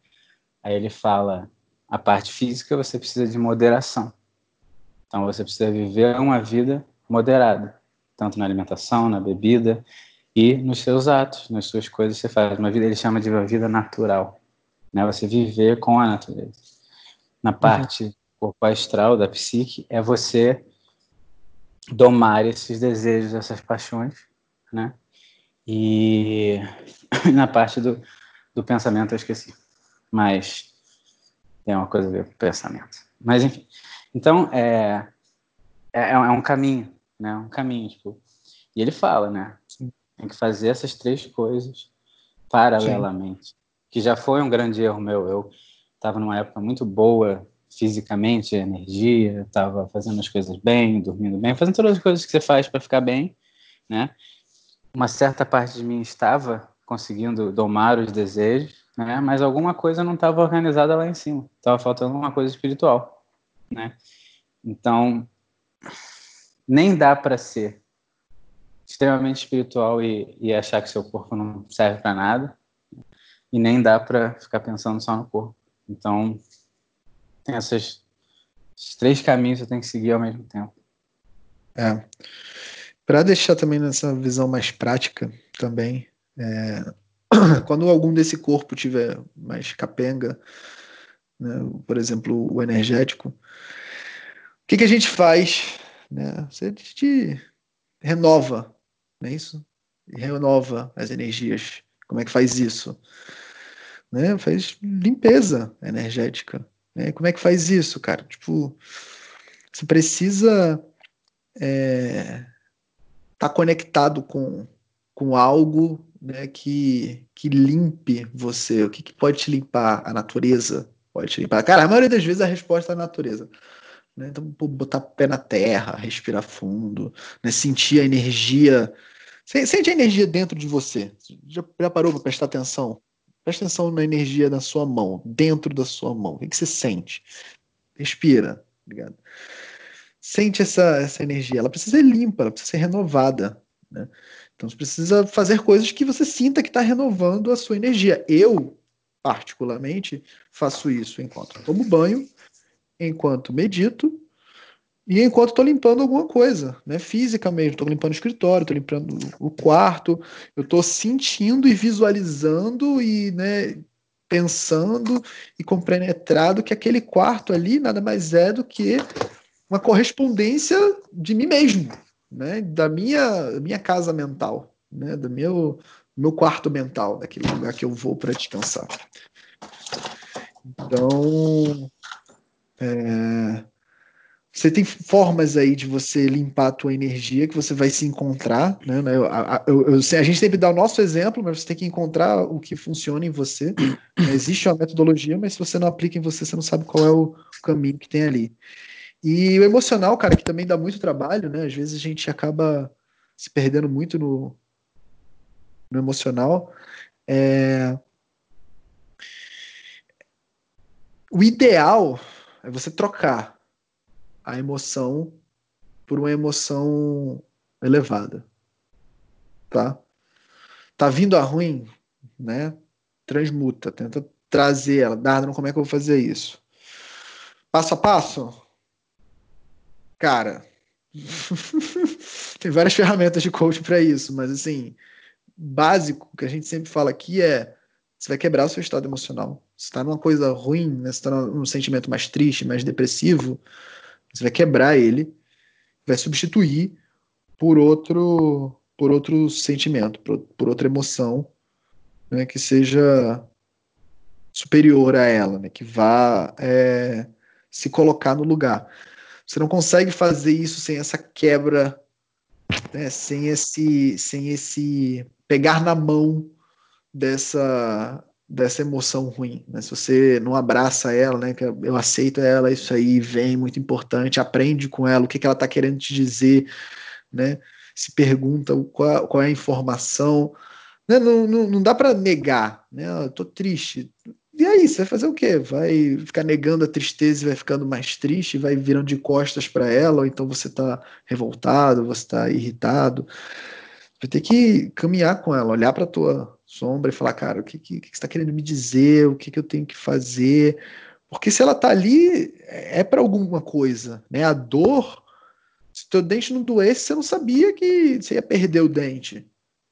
S2: Aí ele fala a parte física, você precisa de moderação. Então você precisa viver uma vida moderada, tanto na alimentação, na bebida e nos seus atos, nas suas coisas que você faz. Uma vida, ele chama de uma vida natural, né? Você viver com a natureza. Na uhum. parte uhum corpo astral, da psique, é você domar esses desejos, essas paixões, né? E <coughs> na parte do, do pensamento eu esqueci. Mas tem uma coisa a ver com o pensamento. Mas enfim. Então, é, é, é um caminho, né? Um caminho, tipo. E ele fala, né? Tem que fazer essas três coisas paralelamente. Sim. Que já foi um grande erro meu. Eu estava numa época muito boa fisicamente, energia, estava fazendo as coisas bem, dormindo bem, fazendo todas as coisas que você faz para ficar bem, né? Uma certa parte de mim estava conseguindo domar os desejos, né? Mas alguma coisa não estava organizada lá em cima, estava faltando uma coisa espiritual, né? Então, nem dá para ser extremamente espiritual e, e achar que seu corpo não serve para nada, e nem dá para ficar pensando só no corpo. Então, tem essas Os três caminhos você tem que seguir ao mesmo tempo.
S1: É. Para deixar também nessa visão mais prática também, é, <clears throat> quando algum desse corpo tiver mais capenga, né, por exemplo, o energético, o que, que a gente faz? Né? Você te renova, não é isso? Renova as energias. Como é que faz isso? Né? Faz limpeza energética. Né? Como é que faz isso, cara? Tipo, você precisa é, tá conectado com, com algo né, que, que limpe você. O que, que pode te limpar? A natureza pode te limpar. Cara, a maioria das vezes a resposta é a natureza. Né? Então, botar pé na terra, respirar fundo, né? sentir a energia. Sente a energia dentro de você. Já, já parou para prestar atenção? Presta atenção na energia da sua mão, dentro da sua mão. O que, você sente? Respira, ligado? Sente essa, essa energia. Ela precisa ser limpa, ela precisa ser renovada. Né? Então você precisa fazer coisas que você sinta que está renovando a sua energia. Eu, particularmente, faço isso enquanto tomo banho, enquanto medito e enquanto estou limpando alguma coisa, né? Física mesmo. Estou limpando o escritório, estou limpando o quarto. Eu estou sentindo e visualizando e, né, pensando e compenetrado que aquele quarto ali nada mais é do que uma correspondência de mim mesmo, né? Da minha minha casa mental, né? Do meu meu quarto mental, daquele lugar que eu vou para descansar. Então, é, você tem formas aí de você limpar a tua energia que você vai se encontrar, né? Eu, eu, eu, a gente sempre dá o nosso exemplo, mas você tem que encontrar o que funciona em você. <coughs> Existe uma metodologia, mas se você não aplica em você, você não sabe qual é o caminho que tem ali. E o emocional, cara, que também dá muito trabalho, né? Às vezes a gente acaba se perdendo muito no, no emocional. É... O ideal é você trocar a emoção por uma emoção elevada, tá? Tá vindo a ruim, né? Transmuta, tenta trazer ela. Dardo, como é que eu vou fazer isso? Passo a passo? Cara, <laughs> tem várias ferramentas de coaching para isso, mas assim, básico que a gente sempre fala aqui é você vai quebrar o seu estado emocional. Se está numa coisa ruim, né, se está num sentimento mais triste, mais depressivo, você vai quebrar ele, vai substituir por outro por outro sentimento, por, por outra emoção, né, que seja superior a ela, né, que vá é, se colocar no lugar. Você não consegue fazer isso sem essa quebra, né, sem esse, sem esse pegar na mão dessa dessa emoção ruim. Né? Se você não abraça ela, né, que eu aceito ela, isso aí vem muito importante, aprende com ela o que, que ela está querendo te dizer, né? Se pergunta qual, qual é a informação. Né? Não, não, não dá para negar, né? Eu tô triste. E aí, você vai fazer o quê? Vai ficar negando a tristeza e vai ficando mais triste, vai virando de costas para ela, ou então você está revoltado, você está irritado. Vai ter que caminhar com ela, olhar para tua sombra e falar, cara, o que, que, que você está querendo me dizer? O que, que eu tenho que fazer? Porque se ela está ali, é para alguma coisa, né? A dor, se teu dente não doesse, você não sabia que você ia perder o dente.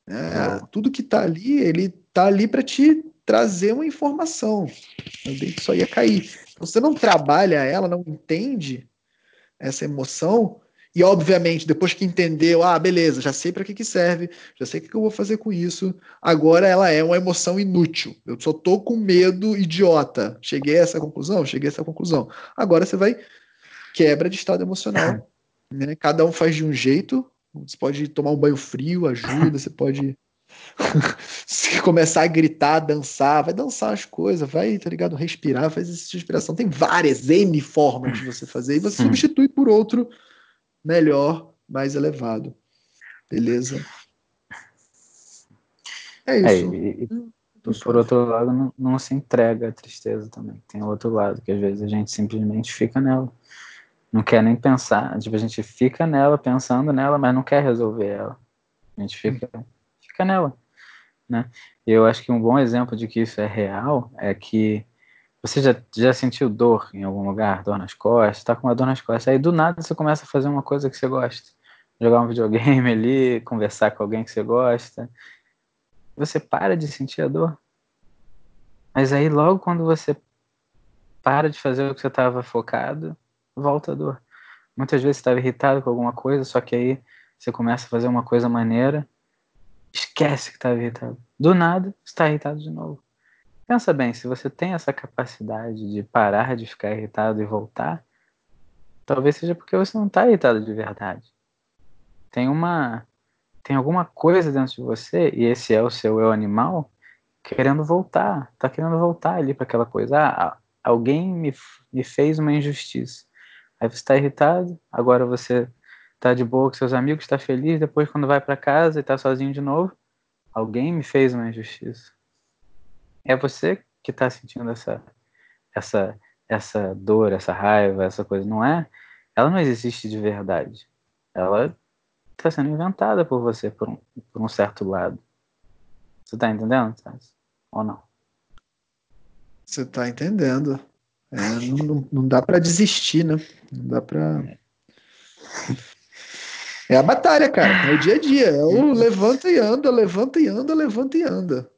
S1: Né? É. Tudo que está ali, ele está ali para te trazer uma informação. O dente só ia cair. Então, você não trabalha ela, não entende essa emoção, e obviamente, depois que entendeu, ah, beleza, já sei para que, que serve, já sei o que, que eu vou fazer com isso, agora ela é uma emoção inútil. Eu só tô com medo idiota. Cheguei a essa conclusão? Cheguei a essa conclusão. Agora você vai quebra de estado emocional. <laughs> Né? Cada um faz de um jeito. Você pode tomar um banho frio, ajuda, você pode <laughs> se começar a gritar, dançar, vai dançar as coisas, vai, tá ligado? Respirar, faz essa respiração. Tem várias N formas de você fazer e você substitui por outro melhor, mais elevado. Beleza?
S2: É, é isso. É, e, e, por outro lado, não, não, se entrega a tristeza também. Tem outro lado, que às vezes a gente simplesmente fica nela. Não quer nem pensar. Tipo, a gente fica nela, pensando nela, mas não quer resolver ela. A gente fica, fica nela. Né? E eu acho que um bom exemplo de que isso é real é que Você já, já sentiu dor em algum lugar? Dor nas costas? Tá com uma dor nas costas. Aí do nada você começa a fazer uma coisa que você gosta. Jogar um videogame <laughs> ali, conversar com alguém que você gosta. Você para de sentir a dor. Mas aí logo quando você para de fazer o que você estava focado, volta a dor. Muitas vezes você estava irritado com alguma coisa, só que aí você começa a fazer uma coisa maneira, esquece que estava irritado. Do nada, está irritado de novo. Pensa bem, se você tem essa capacidade de parar de ficar irritado e voltar, talvez seja porque você não está irritado de verdade. Tem uma tem alguma coisa dentro de você e esse é o seu eu animal querendo voltar, tá querendo voltar ali para aquela coisa. Ah, alguém me, me fez uma injustiça. Aí você está irritado, agora você está de boa com seus amigos, está feliz, depois quando vai para casa e está sozinho de novo, alguém me fez uma injustiça. É você que está sentindo essa, essa, essa dor, essa raiva, essa coisa, não é? Ela não existe de verdade. Ela está sendo inventada por você, por um, por um certo lado. Você está entendendo, Ou não?
S1: Você está entendendo. É, não, não, dá para desistir, né? Não dá para. É a batalha, cara. É o dia a dia. É o levanta e anda, levanta e anda, levanta e anda.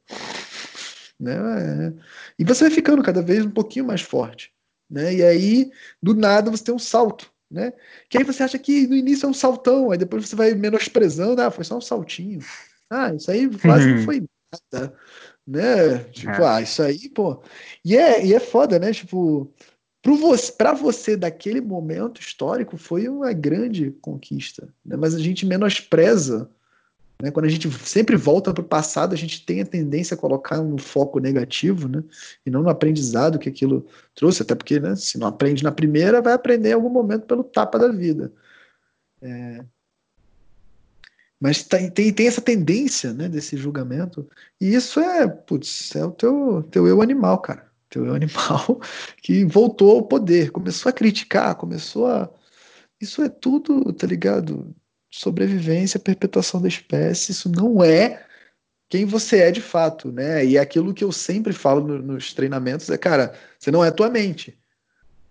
S1: Né? É. E você vai ficando cada vez um pouquinho mais forte. Né? E aí, do nada, você tem um salto. Né? Que aí você acha que no início é um saltão, aí depois você vai menosprezando, ah, foi só um saltinho. Ah, isso aí quase não foi nada. Né? Tipo, é. ah, isso aí, pô. E é, e é foda, né? Tipo, para você daquele momento histórico foi uma grande conquista, né? mas a gente menospreza né? Quando a gente sempre volta para o passado, a gente tem a tendência a colocar um foco negativo, né? E não no aprendizado que aquilo trouxe, até porque, né, se não aprende na primeira, vai aprender em algum momento pelo tapa da vida. É... Mas tem, tem, tem, essa tendência, né, desse julgamento. E isso é, putz, é o teu, teu eu animal, cara. Teu eu animal <laughs> que voltou ao poder, começou a criticar, começou a. Isso é tudo, tá ligado? Sobrevivência, perpetuação da espécie, isso não é quem você é de fato, né? E é aquilo que eu sempre falo no, nos treinamentos é, cara, você não é tua mente.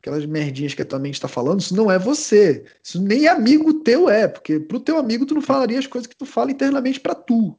S1: Aquelas merdinhas que a tua mente está falando, isso não é você. Isso nem amigo teu é, porque pro teu amigo tu não falaria as coisas que tu fala internamente para tu.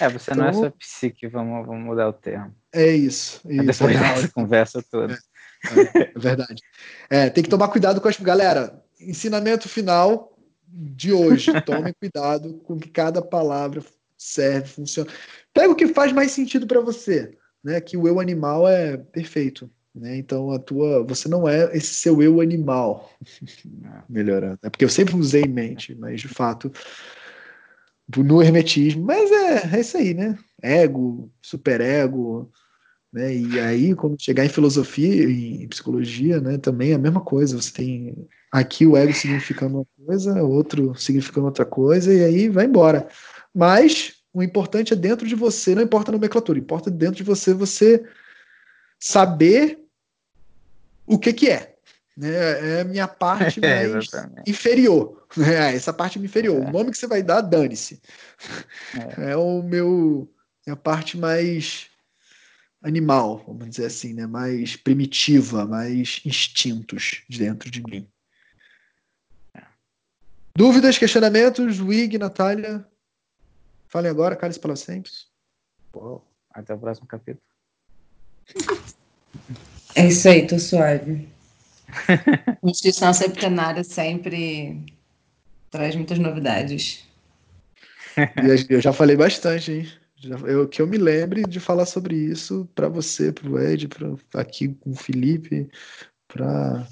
S2: É, você então, não é então sua psique, vamos, vamos mudar o termo.
S1: É isso.
S2: isso depois é dessa conversa toda.
S1: É, é, é verdade. É, tem que tomar cuidado com as. Galera, ensinamento final de hoje. Tomem cuidado com que cada palavra serve, funciona. Pega o que faz mais sentido para você, né? Que o eu animal é perfeito, né? Então a tua, você não é esse seu eu animal. <laughs> Melhorando. É porque eu sempre usei em mente, mas de fato no hermetismo, mas é, é isso aí, né? Ego, superego, né? E aí, quando chegar em filosofia, em psicologia, né, também é a mesma coisa. Você tem aqui o ego significando uma coisa, outro significando outra coisa, e aí vai embora. Mas o importante é dentro de você, não importa a nomenclatura, importa dentro de você você saber o que que é. Né? É a minha parte <laughs> mais inferior. É, essa parte inferior. É. O nome que você vai dar, dane-se. É. é o meu. É a parte mais animal, vamos dizer assim, né? mais primitiva, mais instintos dentro de mim. Dúvidas, questionamentos, Wig, Natália? Falem agora, cálice para sempre.
S2: Pô, até o próximo capítulo.
S3: É isso aí, tô suave. <laughs> Instituição Septenária sempre traz muitas novidades.
S1: Eu já falei bastante, hein? Eu, que eu me lembre de falar sobre isso para você, para o Ed, pra, aqui com o Felipe, para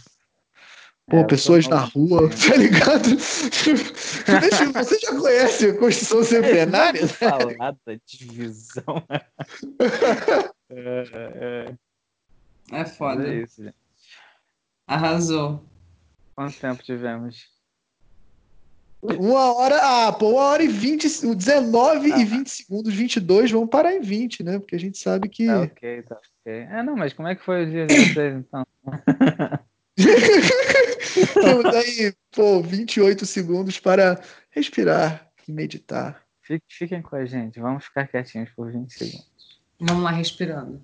S1: Pô, é, pessoas na rua, tá ligado? você já conhece a Constituição Centenária?
S2: É, falar da divisão. <laughs>
S3: é, é. é foda. É isso, gente. Arrasou.
S2: Quanto tempo tivemos?
S1: Uma hora, ah, pô, uma hora e vinte, 19 ah. e 20 segundos, 22, vamos parar em 20, né? Porque a gente sabe que.
S2: Tá ok, tá ok. É, não, mas como é que foi o dia de vocês, então? <laughs>
S1: Temos aí, pô, 28 segundos para respirar e meditar.
S2: Fiquem com a gente, vamos ficar quietinhos por 20 segundos.
S3: Vamos lá, respirando.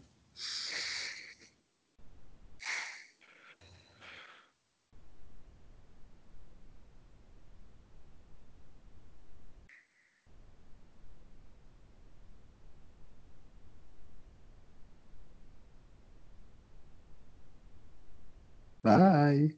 S1: Bye.